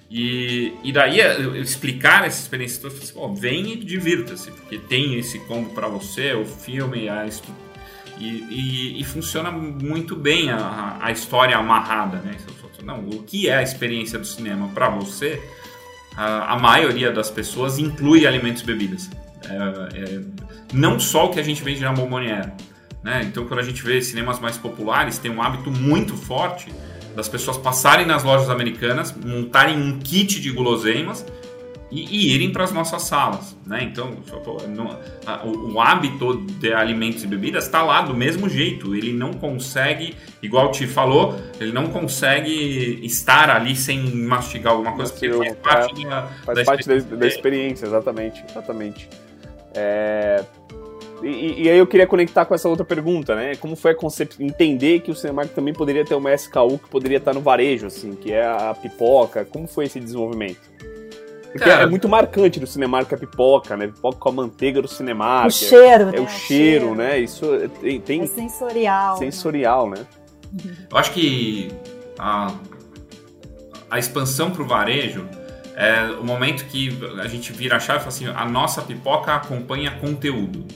E, e daí eu explicar essa experiência toda, assim, oh, vem e divirta-se, porque tem esse combo para você, o filme, a e, e, e, funciona muito bem a, a história amarrada, né? Não, o que é a experiência do cinema para você? A, a maioria das pessoas inclui alimentos e bebidas. É, é, não só o que a gente vende na bomboniera. Né? Então, quando a gente vê cinemas mais populares, tem um hábito muito forte das pessoas passarem nas lojas americanas, montarem um kit de guloseimas e, irem para as nossas salas. Né? Então, o, hábito de alimentos e bebidas está lá do mesmo jeito. Ele não consegue, igual te falou, ele não consegue estar ali sem mastigar alguma coisa, porque faz parte, da, faz da, parte experiência. da experiência. Exatamente, exatamente. É... E, e, aí eu queria conectar com essa outra pergunta, né? Como foi a conceito entender que o Cinemark também poderia ter uma SKU que poderia estar no varejo, assim, que é a pipoca. Como foi esse desenvolvimento? Porque Cara, é muito marcante do Cinemark a pipoca, né? Pipoca com a manteiga do Cinemark. O cheiro, é, né? É o cheiro, cheiro, né? Isso tem, tem... É sensorial. Sensorial, né? Eu acho que a, a expansão para o varejo é o momento que a gente vira a chave e fala assim, a nossa pipoca acompanha conteúdo.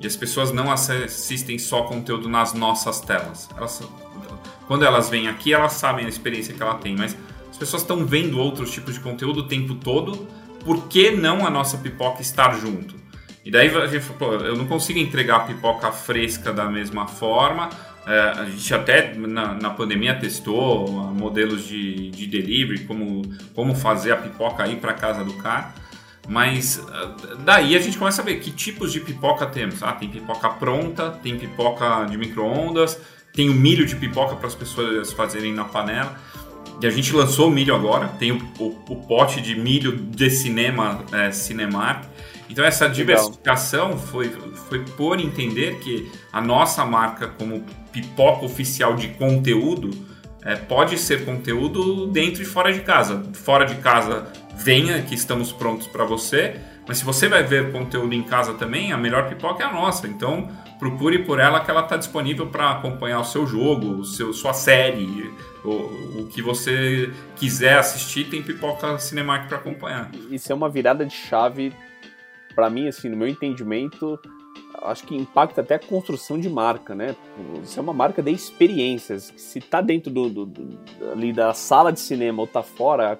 E as pessoas não assistem só conteúdo nas nossas telas. Elas, quando elas vêm aqui, elas sabem a experiência que ela tem, mas as pessoas estão vendo outros tipos de conteúdo o tempo todo, por que não a nossa pipoca estar junto? E daí a gente falou, eu não consigo entregar a pipoca fresca da mesma forma, é, a gente até na, na, pandemia testou modelos de, de delivery, como, como fazer a pipoca aí para casa do cara. Mas é, daí a gente começa a ver que tipos de pipoca temos. Ah, tem pipoca pronta, tem pipoca de micro-ondas, tem o milho de pipoca para as pessoas fazerem na panela. E a gente lançou o milho agora, tem o, o, o pote de milho de cinema, é, Cinemark. Então essa diversificação foi, foi por entender que a nossa marca como pipoca oficial de conteúdo é, pode ser conteúdo dentro e fora de casa. Fora de casa, venha que estamos prontos para você. Mas se você vai ver conteúdo em casa também, a melhor pipoca é a nossa. Então procure por ela que ela está disponível para acompanhar o seu jogo, o seu, sua série, o, o que você quiser assistir, tem pipoca Cinemark para acompanhar. Isso é uma virada de chave para mim, assim, no meu entendimento, acho que impacta até a construção de marca, né? Isso é uma marca de experiências. Se tá dentro do, do, do, ali da sala de cinema ou tá fora,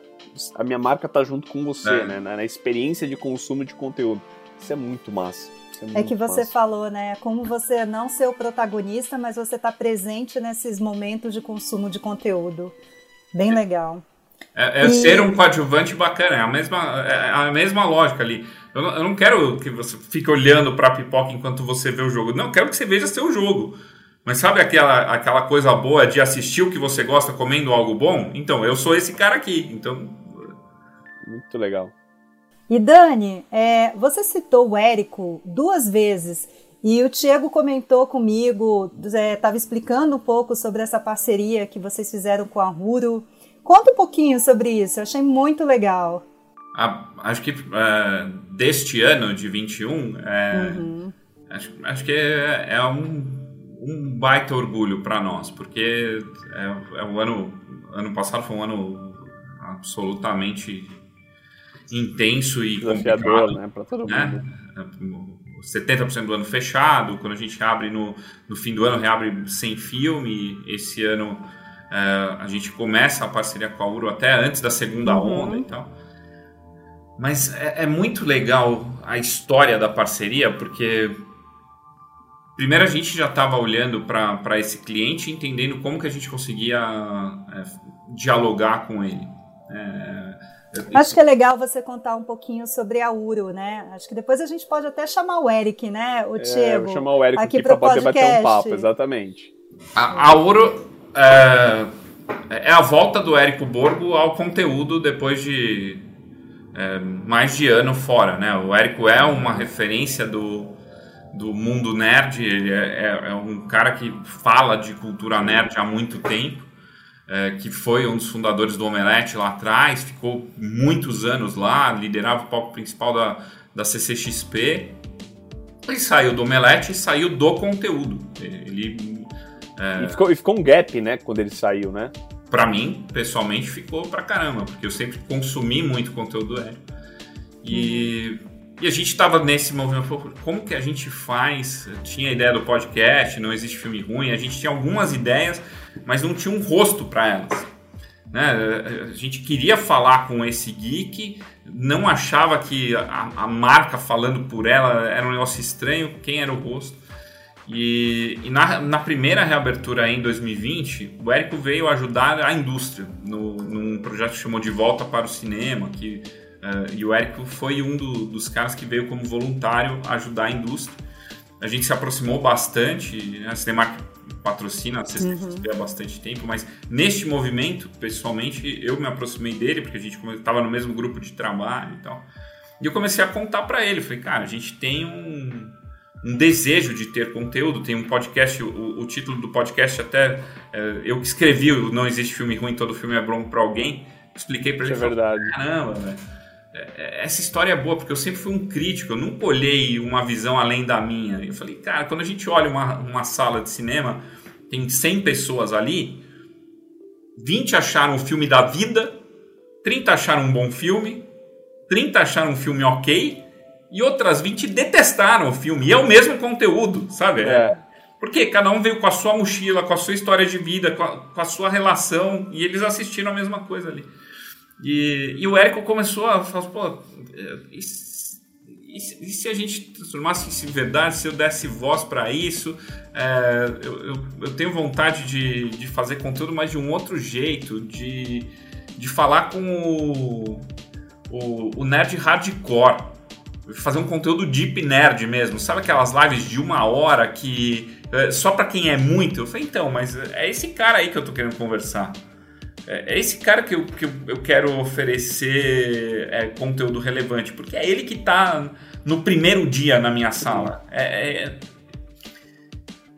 a minha marca tá junto com você, é. né? Na, na, experiência de consumo de conteúdo. Isso é muito massa. É, é, que você massa. falou, né? Como você não ser o protagonista, mas você tá presente nesses momentos de consumo de conteúdo. Bem é. legal. É, é e... ser um coadjuvante bacana, é a mesma, é a mesma lógica ali. Eu não, eu não quero que você fique olhando para a pipoca enquanto você vê o jogo. Não, quero que você veja seu jogo. Mas sabe aquela, aquela coisa boa de assistir o que você gosta comendo algo bom? Então, eu sou esse cara aqui. Então. Muito legal. E Dani, é, você citou o Érico duas vezes. E o Diego comentou comigo, estava é, explicando um pouco sobre essa parceria que vocês fizeram com a Ruro. Conta um pouquinho sobre isso, eu achei muito legal a, acho que é, deste ano de 21, é, uhum. acho, acho que é, é um, um baita orgulho para nós, porque é, é um ano, ano passado foi um ano absolutamente intenso e desafiador, né, para todo né? mundo. 70% do ano fechado, quando a gente abre no, no fim do ano, reabre sem filme. Esse ano é, a gente começa a parceria com a Uro até antes da segunda uhum. onda e tal. Mas é, é muito legal a história da parceria, porque primeiro a gente já estava olhando para esse cliente, entendendo como que a gente conseguia é, dialogar com ele. É, Acho que é legal você contar um pouquinho sobre a Uro, né? Acho que depois a gente pode até chamar o Eric, né? O Diego. É, chamar o Eric aqui, aqui para poder bater um papo, exatamente. A, a Uro é, é, a volta do Érico Borgo ao conteúdo depois de é, mais de ano fora, né? O Érico é uma referência do, do mundo nerd, ele é, é, é um cara que fala de cultura nerd há muito tempo, é, que foi um dos fundadores do Omelete lá atrás, ficou muitos anos lá, liderava o palco principal da, da CCXP Ele saiu do Omelete e saiu do conteúdo. Ele. É... E, ficou, e ficou um gap, né, quando ele saiu, né? Pra mim, pessoalmente, ficou pra caramba, porque eu sempre consumi muito conteúdo do Hélio. E. Uhum. E a gente estava nesse movimento, como que a gente faz? Tinha a ideia do podcast, não existe filme ruim, a gente tinha algumas ideias, mas não tinha um rosto para elas. Né? A gente queria falar com esse geek, não achava que a, a, marca falando por ela era um negócio estranho, quem era o rosto. E, e na, na, primeira reabertura em 2020, o Érico veio ajudar a indústria no, num projeto que chamou De Volta para o Cinema, que Uh, e o Érico foi um do, dos caras que veio como voluntário ajudar a indústria. A gente se aproximou bastante, né? a Cinemark patrocina a CCXP uhum. há bastante tempo, mas neste movimento, pessoalmente, eu me aproximei dele, porque a gente estava no mesmo grupo de trabalho e tal. E eu comecei a contar para ele, falei, cara, a gente tem um, um desejo de ter conteúdo, tem um podcast, o, o título do podcast até, é, eu que escrevi o Não Existe Filme Ruim, Todo Filme é Bom para Alguém, expliquei para ele, é verdade. caramba, velho é, essa história é boa, porque eu sempre fui um crítico, eu nunca olhei uma visão além da minha. Eu falei, cara, quando a gente olha uma, uma sala de cinema, tem 100 pessoas ali, 20 acharam o filme da vida, 30 acharam um bom filme, 30 acharam um filme ok, e outras 20 detestaram o filme. E é o mesmo conteúdo, sabe? É. Porque cada um veio com a sua mochila, com a sua história de vida, com a, com a sua relação, e eles assistiram a mesma coisa ali. E, e o Érico começou a falar, pô, e, e, e se a gente transformasse isso em verdade, se eu desse voz para isso? É, eu, eu, eu, tenho vontade de, de fazer conteúdo, mas de um outro jeito, de, de falar com o, o, o nerd hardcore fazer um conteúdo deep nerd mesmo. Sabe aquelas lives de uma hora que é, só para quem é muito? Eu falei, então, mas é esse cara aí que eu tô querendo conversar. É, é esse cara que eu, que eu quero oferecer é, conteúdo relevante, porque é ele que está no primeiro dia na minha sala. É, é...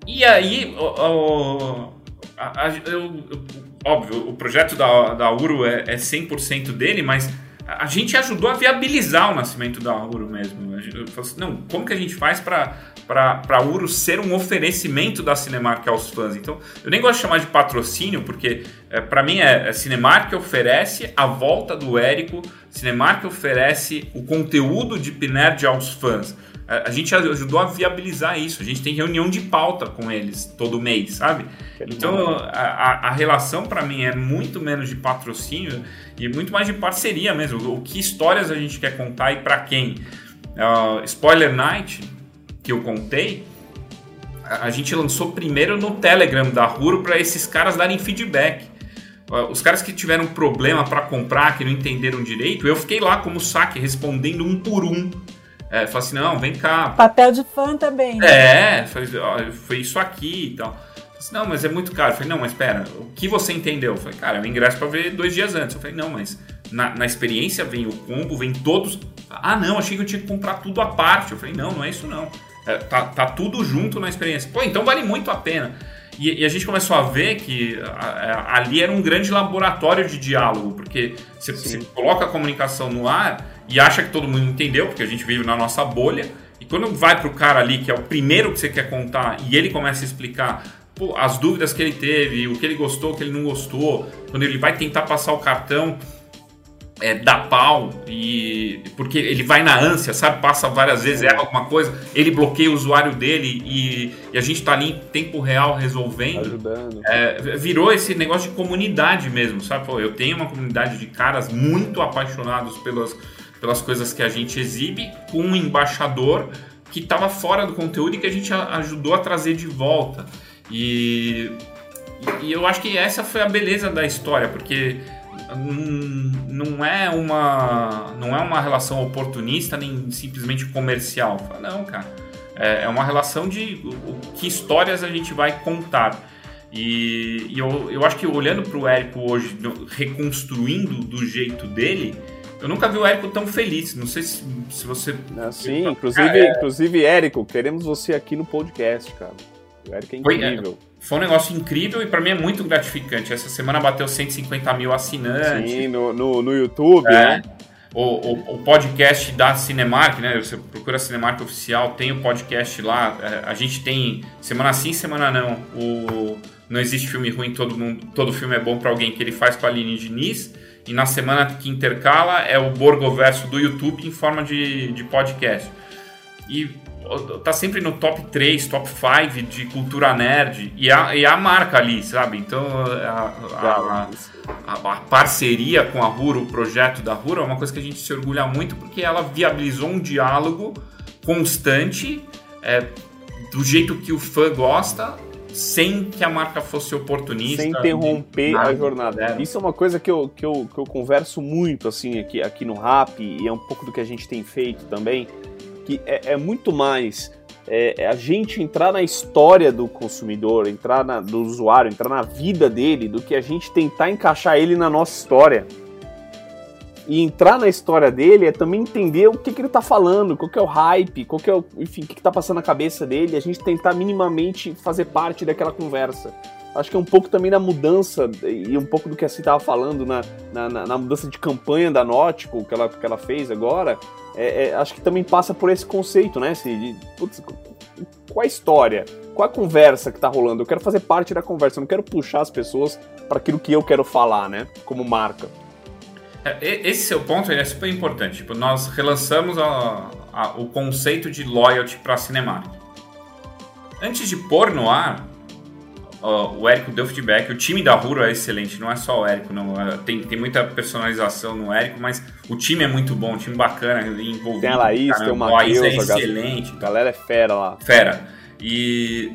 E aí, o, o, a, a, eu, óbvio, o projeto da, da Uro é, é 100% dele, mas a gente ajudou a viabilizar o nascimento da Uro mesmo. Falei assim, não, como que a gente faz para para Uro ser um oferecimento da Cinemark aos fãs. Então, eu nem gosto de chamar de patrocínio, porque é, para mim é, é Cinemark oferece a volta do Érico, Cinemark oferece o conteúdo de Pinerd aos fãs. A, a gente ajudou a viabilizar isso. A gente tem reunião de pauta com eles todo mês, sabe? Então, a, a relação para mim é muito menos de patrocínio e muito mais de parceria mesmo. O que histórias a gente quer contar e para quem. Uh, Spoiler Night que eu contei, a gente lançou primeiro no Telegram da Ruro para esses caras darem feedback. Os caras que tiveram problema para comprar, que não entenderam direito, eu fiquei lá como saque, respondendo um por um. É, falei assim, não, vem cá. Papel de fã também. Né? É, foi, foi isso aqui e tal. Disse, não, mas é muito caro. Eu falei, não, mas espera, o que você entendeu? Eu falei, cara, eu ingresso para ver dois dias antes. Eu falei, não, mas na, na, experiência vem o combo, vem todos. Ah, não, achei que eu tinha que comprar tudo à parte. Eu falei, não, não é isso não. É, tá, tá tudo junto na experiência. Pô, então vale muito a pena. E, e a gente começou a ver que a, a, ali era um grande laboratório de diálogo, porque você, você coloca a comunicação no ar e acha que todo mundo entendeu, porque a gente vive na nossa bolha. E quando vai pro cara ali, que é o primeiro que você quer contar, e ele começa a explicar pô, as dúvidas que ele teve, o que ele gostou, o que ele não gostou, quando ele vai tentar passar o cartão, é, dá pau e porque ele vai na ânsia, sabe? Passa várias vezes, erra alguma coisa, ele bloqueia o usuário dele e, e a gente tá ali em tempo real resolvendo. Ajudando. É, virou esse negócio de comunidade mesmo, sabe? Pô, eu tenho uma comunidade de caras muito apaixonados pelas, pelas coisas que a gente exibe, com um embaixador que estava fora do conteúdo e que a gente ajudou a trazer de volta. E, e eu acho que essa foi a beleza da história, porque não é uma não é uma relação oportunista nem simplesmente comercial. Não, cara. É, é uma relação de que histórias a gente vai contar. E, eu, eu acho que olhando para o Érico hoje, reconstruindo do jeito dele, eu nunca vi o Érico tão feliz. Não sei se, se você. Ah, sim, inclusive, é... inclusive, Érico, queremos você aqui no podcast, cara. O Érico é incrível. Foi, foi um negócio incrível e para mim é muito gratificante. Essa semana bateu 150 mil assinantes. Sim, no, no, no YouTube, é. né? o, o, o, podcast da Cinemark, né? Você procura a Cinemark Oficial, tem o podcast lá. É, a gente tem semana sim, semana não. O Não Existe Filme Ruim, todo, mundo, todo filme é bom para alguém que ele faz com a Aline Diniz. E na semana que intercala é o Borgo Verso do YouTube em forma de, de podcast. E tá sempre no top 3, top 5 de cultura nerd e a, e a marca ali, sabe? Então a, a, a, a, parceria com a Rura, o projeto da Rura, é uma coisa que a gente se orgulha muito porque ela viabilizou um diálogo constante é, do jeito que o fã gosta. Sem que a marca fosse oportunista. Sem interromper a jornada. Isso é uma coisa que eu, que, eu, que eu converso muito assim aqui, aqui no Rap, e é um pouco do que a gente tem feito também que é, é muito mais é, é, a gente entrar na história do consumidor, entrar na, do usuário, entrar na vida dele, do que a gente tentar encaixar ele na nossa história. E entrar na história dele é também entender o que, que ele está falando, qual que é o hype, qual que é o, enfim, o que, está passando na cabeça dele, a gente tentar minimamente fazer parte daquela conversa. Acho que é um pouco também na mudança, e um pouco do que a Cita estava falando, na, na, na, mudança de campanha da Nótico, que ela, que ela fez agora, é, é, acho que também passa por esse conceito, né? De, putz, qual a história? Qual a conversa que tá rolando? Eu quero fazer parte da conversa, eu não quero puxar as pessoas para aquilo que eu quero falar, né? Como marca. É, esse seu ponto é super importante. Tipo, nós relançamos a, a, o conceito de loyalty para a Cinemark. Antes de pôr no ar, o Érico deu feedback. O time da Ruro é excelente, não é só o Érico, não. É, tem, tem muita personalização no Érico, mas o time é muito bom, um time bacana, envolvido. Tem a Laís, caramba. tem o Matheus, é excelente. A galera é fera lá. Fera. E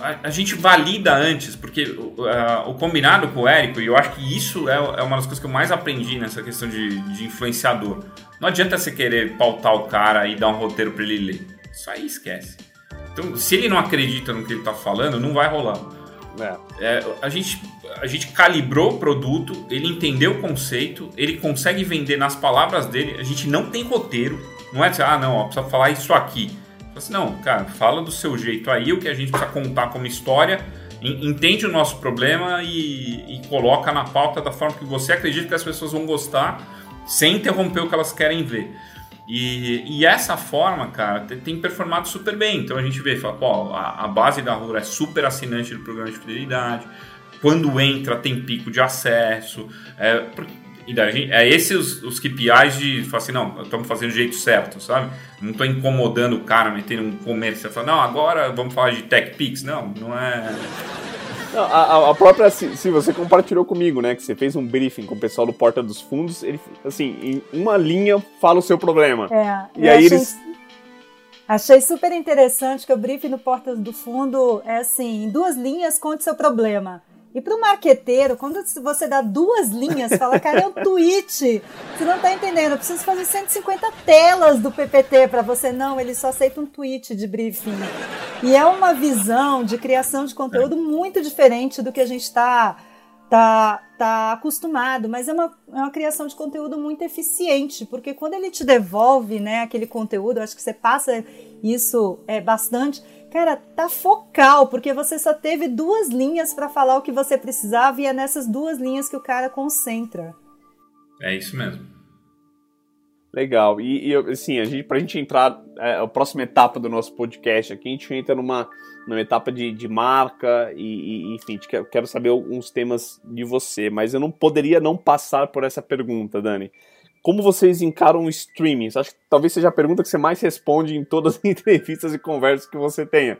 a, a gente valida antes, porque uh, o combinado com o Érico, e eu acho que isso é, é, uma das coisas que eu mais aprendi nessa questão de, de influenciador. Não adianta você querer pautar o cara e dar um roteiro para ele ler. Isso aí esquece. Então, se ele não acredita no que ele está falando, não vai rolar. É. É, a, gente, a gente calibrou o produto, ele entendeu o conceito, ele consegue vender nas palavras dele. A gente não tem roteiro. Não é assim, ah, não, ó, precisa falar isso aqui. Assim, não, cara, fala do seu jeito aí, o que a gente precisa contar como história, entende o nosso problema e, e coloca na pauta da forma que você acredita que as pessoas vão gostar, sem interromper o que elas querem ver. E, e, essa forma, cara, tem, performado super bem. Então a gente vê, fala, pô, a, a base da Rura é super assinante do programa de fidelidade. Quando entra, tem pico de acesso. É, e daí, é esses os, os KPIs de falar assim, não, estamos fazendo do jeito certo, sabe? Não estou incomodando o cara, metendo um comércio. Fala, não, agora vamos falar de TechPix. Não, não é. Não, a, a, própria, se, se, você compartilhou comigo, né, que você fez um briefing com o pessoal do Porta dos Fundos, ele, assim, em uma linha fala o seu problema. É, e aí achei, eles... Achei super interessante que o briefing no Porta do Fundo é assim, em duas linhas, conte seu problema. E para o marqueteiro, quando você dá duas linhas, fala, cara, é um tweet. Você não está entendendo, eu preciso fazer 150 telas do PPT para você. Não, ele só aceita um tweet de briefing. E é uma visão de criação de conteúdo muito diferente do que a gente está tá, tá acostumado, mas é uma, é uma criação de conteúdo muito eficiente, porque quando ele te devolve né, aquele conteúdo, eu acho que você passa isso é, bastante Cara, tá focal, porque você só teve duas linhas para falar o que você precisava e é nessas duas linhas que o cara concentra. É isso mesmo. Legal. E, e assim, a gente, pra gente entrar, é, a próxima etapa do nosso podcast aqui, a gente entra numa, numa etapa de, de marca e, e enfim, quero, quero saber alguns temas de você, mas eu não poderia não passar por essa pergunta, Dani como vocês encaram o streaming? Acho que talvez seja a pergunta que você mais responde em todas as *laughs* entrevistas e conversas que você tenha.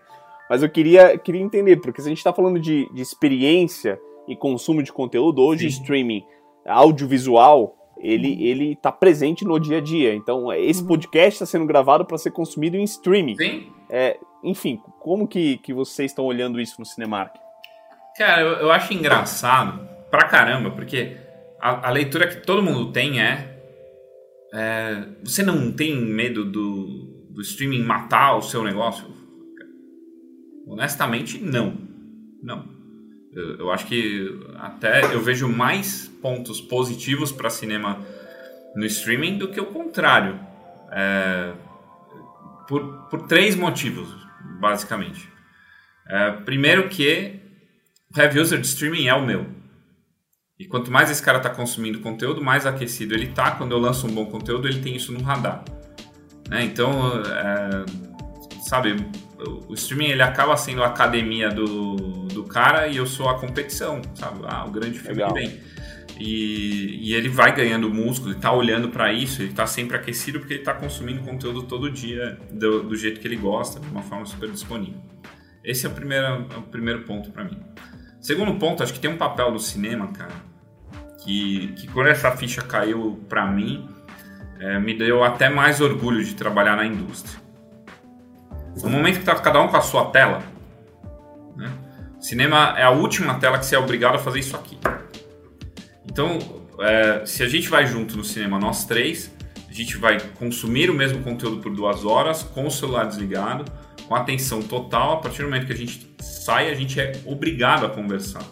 Mas eu queria, queria entender, porque se a gente está falando de, de, experiência e consumo de conteúdo, hoje Sim. streaming audiovisual, ele ele está presente no dia a dia. Então, esse uhum. podcast está sendo gravado para ser consumido em streaming. Sim. É, enfim, como que, que vocês estão olhando isso no Cinemark? Cara, eu, eu acho engraçado pra caramba, porque a, a leitura que todo mundo tem é é, você não tem medo do, do streaming matar o seu negócio? Honestamente, não. Não. Eu, eu acho que até eu vejo mais pontos positivos para cinema no streaming do que o contrário. É, por, por três motivos, basicamente. É, primeiro que o heavy user de streaming é o meu. E quanto mais esse cara está consumindo conteúdo, mais aquecido ele tá. Quando eu lanço um bom conteúdo, ele tem isso no radar. Né? Então, é, sabe, o streaming ele acaba sendo a academia do, do cara e eu sou a competição, sabe? Ah, o grande filme Legal. que vem. E, e, ele vai ganhando músculo, ele tá olhando para isso, ele tá sempre aquecido porque ele tá consumindo conteúdo todo dia do, do, jeito que ele gosta, de uma forma super disponível. Esse é o primeiro, é o primeiro ponto para mim. Segundo ponto, acho que tem um papel do cinema, cara, que, que quando essa ficha caiu para mim, é, me deu até mais orgulho de trabalhar na indústria. No momento que tá cada um com a sua tela, né? Cinema é a última tela que você é obrigado a fazer isso aqui. Então, é, se a gente vai junto no cinema, nós três, a gente vai consumir o mesmo conteúdo por duas horas, com o celular desligado, com atenção total. A partir do momento que a gente sai, a gente é obrigado a conversar.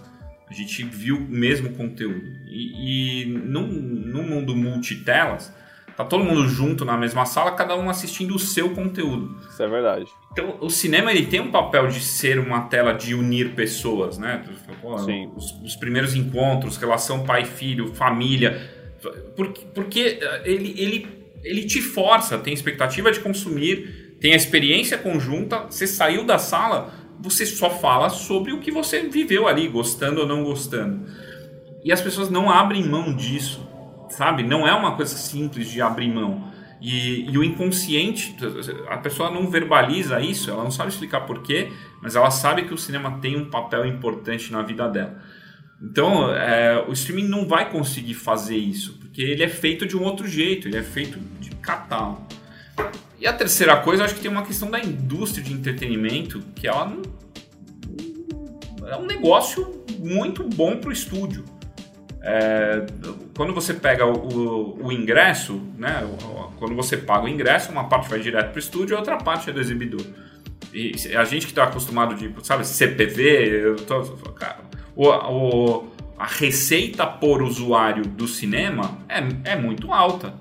A gente viu o mesmo conteúdo. E, e num, num mundo multitelas, Tá todo mundo junto na mesma sala, cada um assistindo o seu conteúdo. Isso é verdade. Então, o cinema ele tem um papel de ser uma tela de unir pessoas, né? Sim. Os, os primeiros encontros, relação pai-filho, família. Porque, porque eh, ele, ele, ele te força, tem expectativa de consumir, tem a experiência conjunta, você saiu da sala, você só fala sobre o que você viveu ali, gostando ou não gostando. E as pessoas não abrem mão disso sabe? Não é uma coisa simples de abrir mão. E, e, o inconsciente, a pessoa não verbaliza isso, ela não sabe explicar porquê, mas ela sabe que o cinema tem um papel importante na vida dela. Então, é, o streaming não vai conseguir fazer isso, porque ele é feito de um outro jeito, ele é feito de catálogo. E a terceira coisa, eu acho que tem uma questão da indústria de entretenimento, que ela não, é um negócio muito bom para o estúdio. É, quando você pega o, o, ingresso, né, quando você paga o ingresso, uma parte vai direto para o estúdio e outra parte é do exibidor. E a gente que está acostumado de, sabe, CPV, tô, cara, o, o, a receita por usuário do cinema é, é muito alta.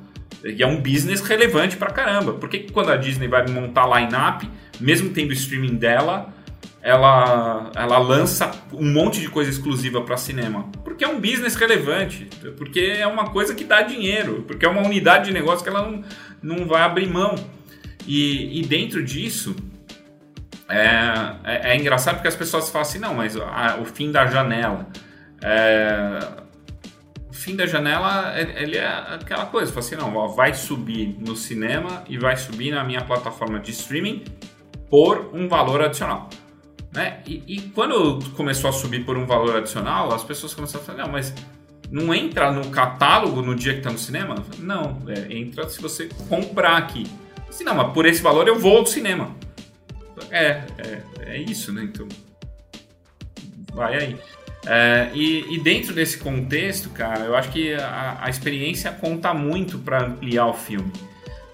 E é um business relevante pra caramba. Por que, que quando a Disney vai montar line-up, mesmo tendo o streaming dela, ela, ela lança um monte de coisa exclusiva para cinema. Porque é um business relevante, porque é uma coisa que dá dinheiro, porque é uma unidade de negócio que ela não, não vai abrir mão. E, e dentro disso, é, é, é, engraçado porque as pessoas falam assim: não, mas a, o fim da janela. É, fim da janela ele é aquela coisa, fala assim, não, vai subir no cinema e vai subir na minha plataforma de streaming por um valor adicional. Né? E, e, quando começou a subir por um valor adicional, as pessoas começaram a falar, não, mas não entra no catálogo no dia que está no cinema? Não, é, entra se você comprar aqui. Assim, não, mas por esse valor eu vou ao cinema. É, é, é isso, né? Então, vai aí. É, e, e, dentro desse contexto, cara, eu acho que a, a experiência conta muito para ampliar o filme.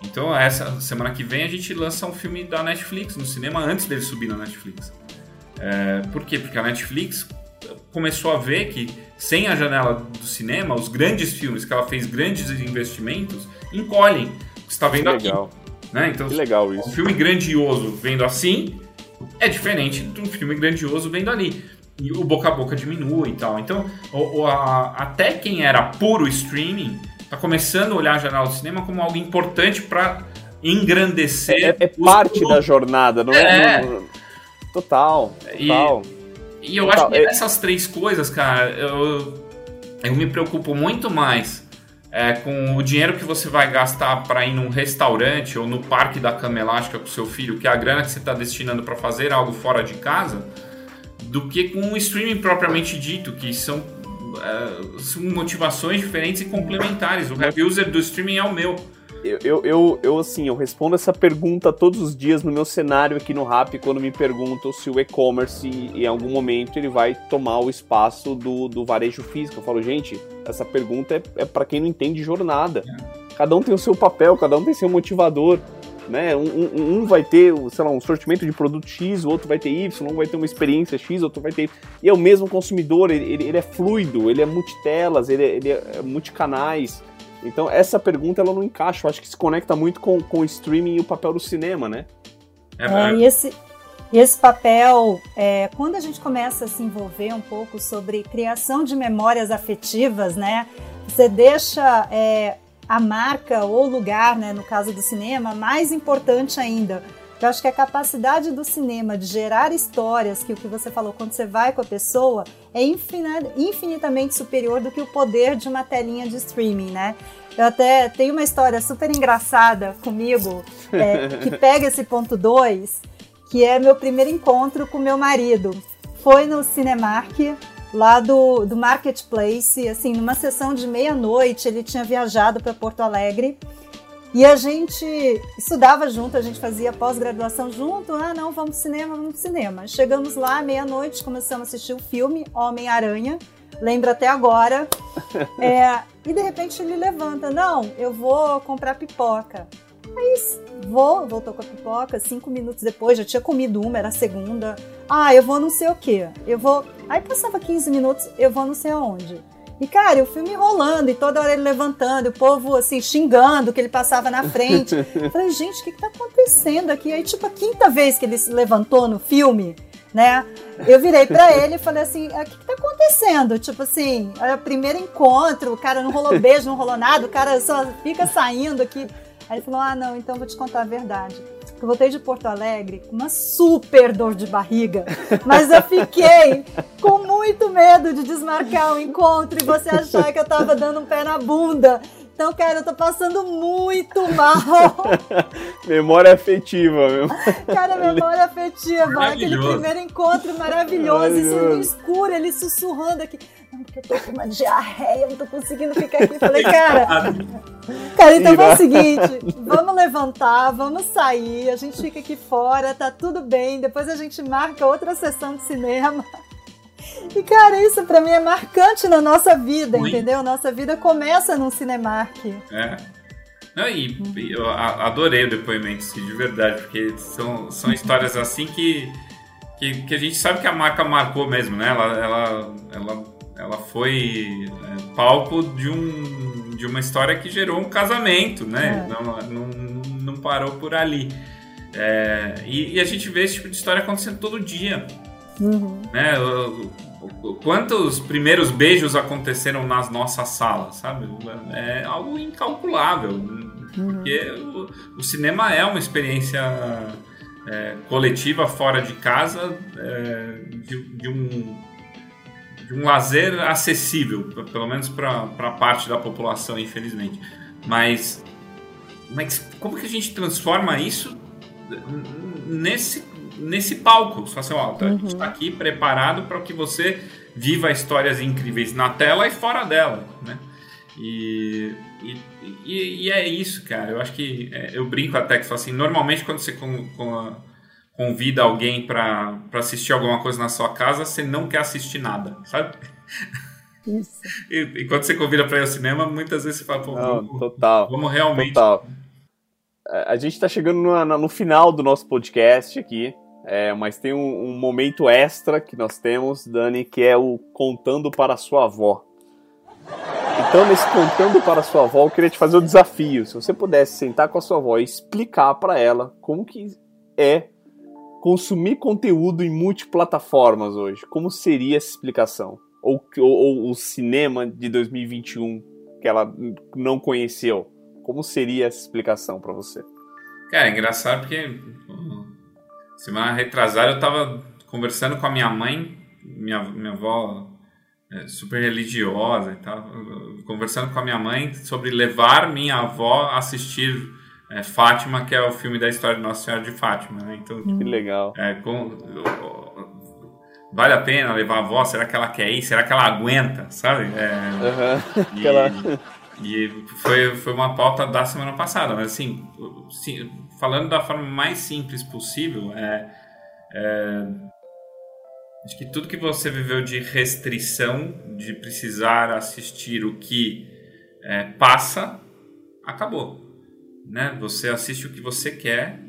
Então, essa semana que vem a gente lança um filme da Netflix no cinema antes dele subir na Netflix. É, por quê? Porque a Netflix começou a ver que sem a janela do cinema, os grandes filmes que ela fez grandes investimentos encolhem. Você está vendo que legal. aqui. Né? Então, que legal isso. Um filme grandioso vendo assim é diferente de um filme grandioso vendo ali. E o boca a boca diminui e tal. Então, o, o, a, até quem era puro streaming está começando a olhar a janela do cinema como algo importante para engrandecer. É, é, parte da jornada, não é? é. Não, Total, total. E, e eu total. acho que é essas três coisas, cara, eu, eu me preocupo muito mais é, com o dinheiro que você vai gastar para ir num restaurante ou no parque da cama elástica com seu filho, que é a grana que você está destinando para fazer algo fora de casa, do que com o streaming propriamente dito, que são, é, são motivações diferentes e complementares. O heavy user do streaming é o meu eu, eu, eu, eu, assim, eu respondo essa pergunta todos os dias no meu cenário aqui no Rap, quando me perguntam se o e-commerce, em algum momento, ele vai tomar o espaço do, do varejo físico. Eu falo, gente, essa pergunta é, é para quem não entende jornada. Cada um tem o seu papel, cada um tem seu motivador. Né? Um, um, vai ter, sei lá, um sortimento de produto X, o outro vai ter Y, um vai ter uma experiência X, outro vai ter. E é o mesmo consumidor, ele, ele, ele é fluido, ele é multitelas, ele é, ele é multicanais. Então, essa pergunta ela não encaixa. Eu acho que se conecta muito com, com o streaming e o papel do cinema, né? É, é, e esse, E esse papel, é, quando a gente começa a se envolver um pouco sobre criação de memórias afetivas, né? Você deixa é, a marca ou lugar, né, no caso do cinema, mais importante ainda. Eu acho que a capacidade do cinema de gerar histórias, que o que você falou, quando você vai com a pessoa, é infinitamente superior do que o poder de uma telinha de streaming, né? Eu até tenho uma história super engraçada comigo, é, *laughs* que pega esse ponto 2, que é meu primeiro encontro com meu marido. Foi no Cinemark, lá do, do Marketplace, assim, numa sessão de meia-noite, ele tinha viajado para Porto Alegre. E a gente estudava junto, a gente fazia pós-graduação junto. Ah, não, vamos pro cinema, vamos pro cinema. Chegamos lá, meia-noite, começamos a assistir o filme Homem-Aranha. Lembro até agora. *laughs* É, e de repente ele levanta: Não, eu vou comprar pipoca. Aí vou, voltou com a pipoca, cinco minutos depois, já tinha comido uma, era a segunda. Ah, eu vou não sei o quê. Eu vou. Aí passava 15 minutos, eu vou não sei aonde. E, cara, o filme rolando e toda hora ele levantando, o povo, assim, xingando que ele passava na frente. Eu falei, gente, o que, que tá acontecendo aqui? Aí, tipo, a quinta vez que ele se levantou no filme, né? Eu virei para ele e falei assim: o que, que tá acontecendo? Tipo assim, é o primeiro encontro, o cara não rolou beijo, não rolou nada, o cara só fica saindo aqui Aí ele falou: Ah, não, então vou te contar a verdade. Eu voltei de Porto Alegre com uma super dor de barriga, *laughs* mas eu fiquei com muito medo de desmarcar o encontro e você achar que eu tava dando um pé na bunda. Então, cara, eu tô passando muito mal. *laughs* memória afetiva, meu. Cara, memória afetiva. Aquele primeiro encontro maravilhoso, isso no escuro, ele sussurrando aqui. Não, porque eu tô com uma diarreia, não tô conseguindo ficar aqui. Falei, *laughs* cara. Cara, então foi o seguinte: vamos levantar, vamos sair, a gente fica aqui fora, tá tudo bem. Depois a gente marca outra sessão de cinema. E, cara, isso pra mim é marcante na nossa vida, Muito. entendeu? Nossa vida começa num Cinemark. É. Não, e, eu adorei o depoimento, de verdade, porque são, são histórias assim que, que, que, a gente sabe que a marca marcou mesmo, né? Ela, ela, ela, ela foi é, palco de, um, de uma história que gerou um casamento, né? É. Não, não, não parou por ali. É, e, e, a gente vê esse tipo de história acontecendo todo dia. Uhum. Né? Quantos primeiros beijos aconteceram nas nossas salas, sabe? É algo incalculável. Uhum. Porque o, o, cinema é uma experiência é, coletiva fora de casa é, de, de, um, de um lazer acessível, pelo menos para parte da população, infelizmente. Mas, mas como que a gente transforma isso nesse nesse palco. Fala assim, ó, tá, uhum. a gente tá aqui preparado para que você viva histórias incríveis na tela e fora dela, né? E, e, e, e é isso, cara. Eu acho que é, eu brinco até que assim, normalmente quando você com, com, convida alguém para assistir alguma coisa na sua casa, você não quer assistir nada, sabe? Isso. E, e quando você convida para ir ao cinema, muitas vezes você fala, pô, não, vamos, total, vamos realmente. Total. É, a gente está chegando no, no final do nosso podcast aqui. É, mas tem um, um, momento extra que nós temos, Dani, que é o contando para sua avó. Então, nesse contando para sua avó, eu queria te fazer o um desafio. Se você pudesse sentar com a sua avó e explicar para ela como que é consumir conteúdo em multiplataformas hoje, como seria essa explicação? Ou, ou, ou o cinema de 2021 que ela não conheceu, como seria essa explicação para você? Cara, é engraçado porque Semana retrasada eu tava conversando com a minha mãe, minha, minha avó é, super religiosa e tal, conversando com a minha mãe sobre levar minha avó a assistir é, Fátima, que é o filme da história de Nossa Senhora de Fátima. Né? Então, que legal. É, com, vale a pena levar a avó? Será que ela quer ir? Será que ela aguenta? Sabe? É, uhum. e, *laughs* e foi, foi uma pauta da semana passada, mas assim, sim, falando da forma mais simples possível, é, é, acho que tudo que você viveu de restrição, de precisar assistir o que é, passa, acabou. Né? Você assiste o que você quer,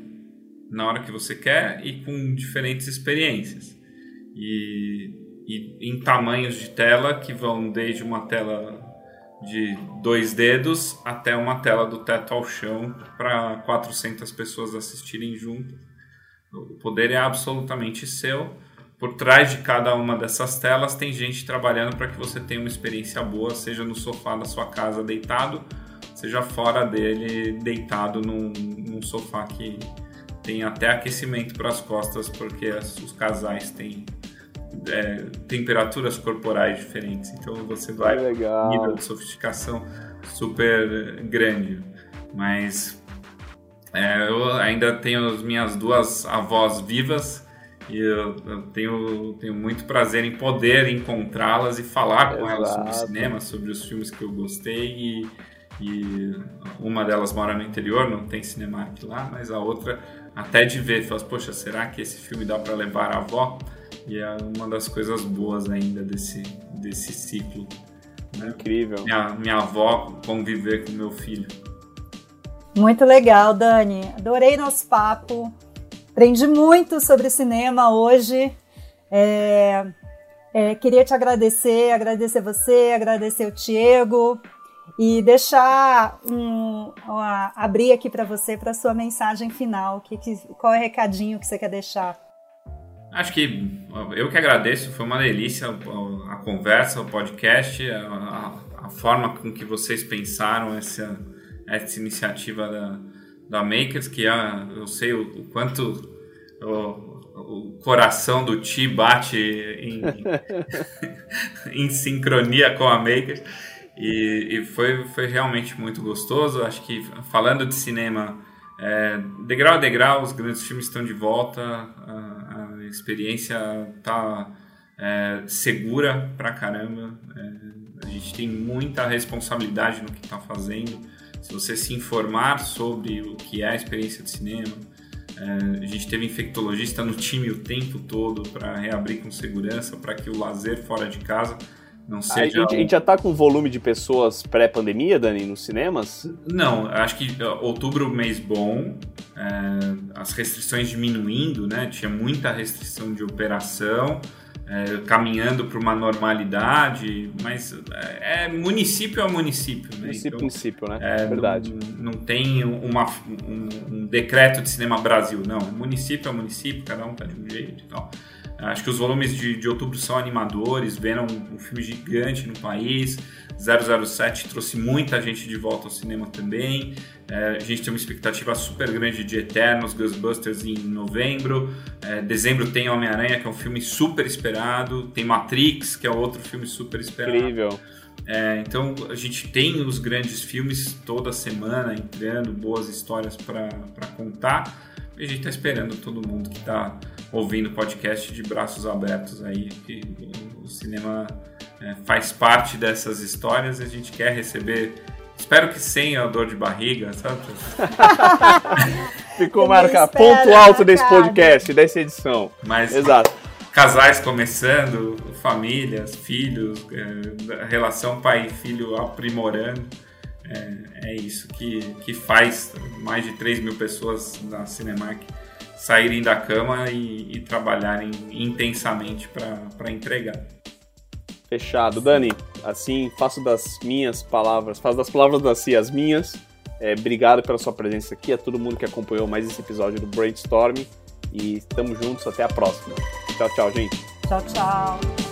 na hora que você quer e com diferentes experiências. E, e em tamanhos de tela que vão desde uma tela de dois dedos até uma tela do teto ao chão para 400 pessoas assistirem junto. O poder é absolutamente seu. Por trás de cada uma dessas telas tem gente trabalhando para que você tenha uma experiência boa, seja no sofá da sua casa deitado, seja fora dele deitado num, num sofá que tem até aquecimento para as costas, porque os casais têm é, temperaturas corporais diferentes. Então você vai Legal. nível de sofisticação super grande. Mas é, eu ainda tenho as minhas duas avós vivas e eu, eu tenho, tenho muito prazer em poder encontrá-las e falar com Exato. elas sobre cinema, sobre os filmes que eu gostei e, e uma delas mora no interior, não tem Cinemark lá, mas a outra até de ver, fala, poxa, será que esse filme dá para levar a avó? E é uma das coisas boas ainda desse, desse ciclo. Né? Incrível. Minha, minha avó conviver com meu filho. Muito legal, Dani. Adorei nosso papo. Aprendi muito sobre cinema hoje. É, é, queria te agradecer, agradecer você, agradecer o Diego e deixar um, uma, abrir aqui para você para sua mensagem final. Que, que, qual é o recadinho que você quer deixar? Acho que eu que agradeço, foi uma delícia a conversa, o podcast, a, a, forma com que vocês pensaram essa, essa iniciativa da, da Makers, que é, eu sei o, o quanto o, o, coração do Ti bate em, *laughs* em sincronia com a Makers. E, e, foi, foi realmente muito gostoso. Acho que falando de cinema, é, degrau a degrau, os grandes filmes estão de volta, a, a experiência está é, segura pra caramba. É, a gente tem muita responsabilidade no que está fazendo. Se você se informar sobre o que é a experiência de cinema, é, a gente teve infectologista no time o tempo todo para reabrir com segurança, para que o lazer fora de casa não seja. A gente, a gente já está com volume de pessoas pré-pandemia, Dani, nos cinemas? Não, acho que outubro mês bom, é, as restrições diminuindo, né? Tinha muita restrição de operação. É, caminhando para uma normalidade, mas é, município a município, né? Município então, município, né? É, verdade. Não, não tem uma, um, um, decreto de cinema Brasil, não. Município a município, cada um tá de um jeito e tal. Acho que os volumes de, de outubro são animadores, Venom um, filme gigante no país, 007 trouxe muita gente de volta ao cinema também. É, a gente tem uma expectativa super grande de Eternos, Ghostbusters em novembro. É, dezembro tem Homem-Aranha, que é um filme super esperado. Tem Matrix, que é outro filme super esperado. Incrível. É, então a gente tem os grandes filmes toda semana entrando, boas histórias para contar. E a gente está esperando todo mundo que está ouvindo o podcast de braços abertos aí, que o, cinema é, faz parte dessas histórias. A gente quer receber Espero que sem a dor de barriga, sabe? *laughs* Ficou marcado. Ponto alto desse podcast, dessa edição. Mas, Exato. Casais começando, famílias, filhos, é, relação pai e filho aprimorando. É, é, isso que, que faz mais de 3 mil pessoas na Cinemark saírem da cama e, e trabalharem intensamente para entregar. Fechado. Dani, assim, faço das minhas palavras, faço das palavras da Cia as minhas. É, obrigado pela sua presença aqui, a todo mundo que acompanhou mais esse episódio do Brainstorm. E estamos juntos, até a próxima. Tchau, tchau, gente. Tchau, tchau.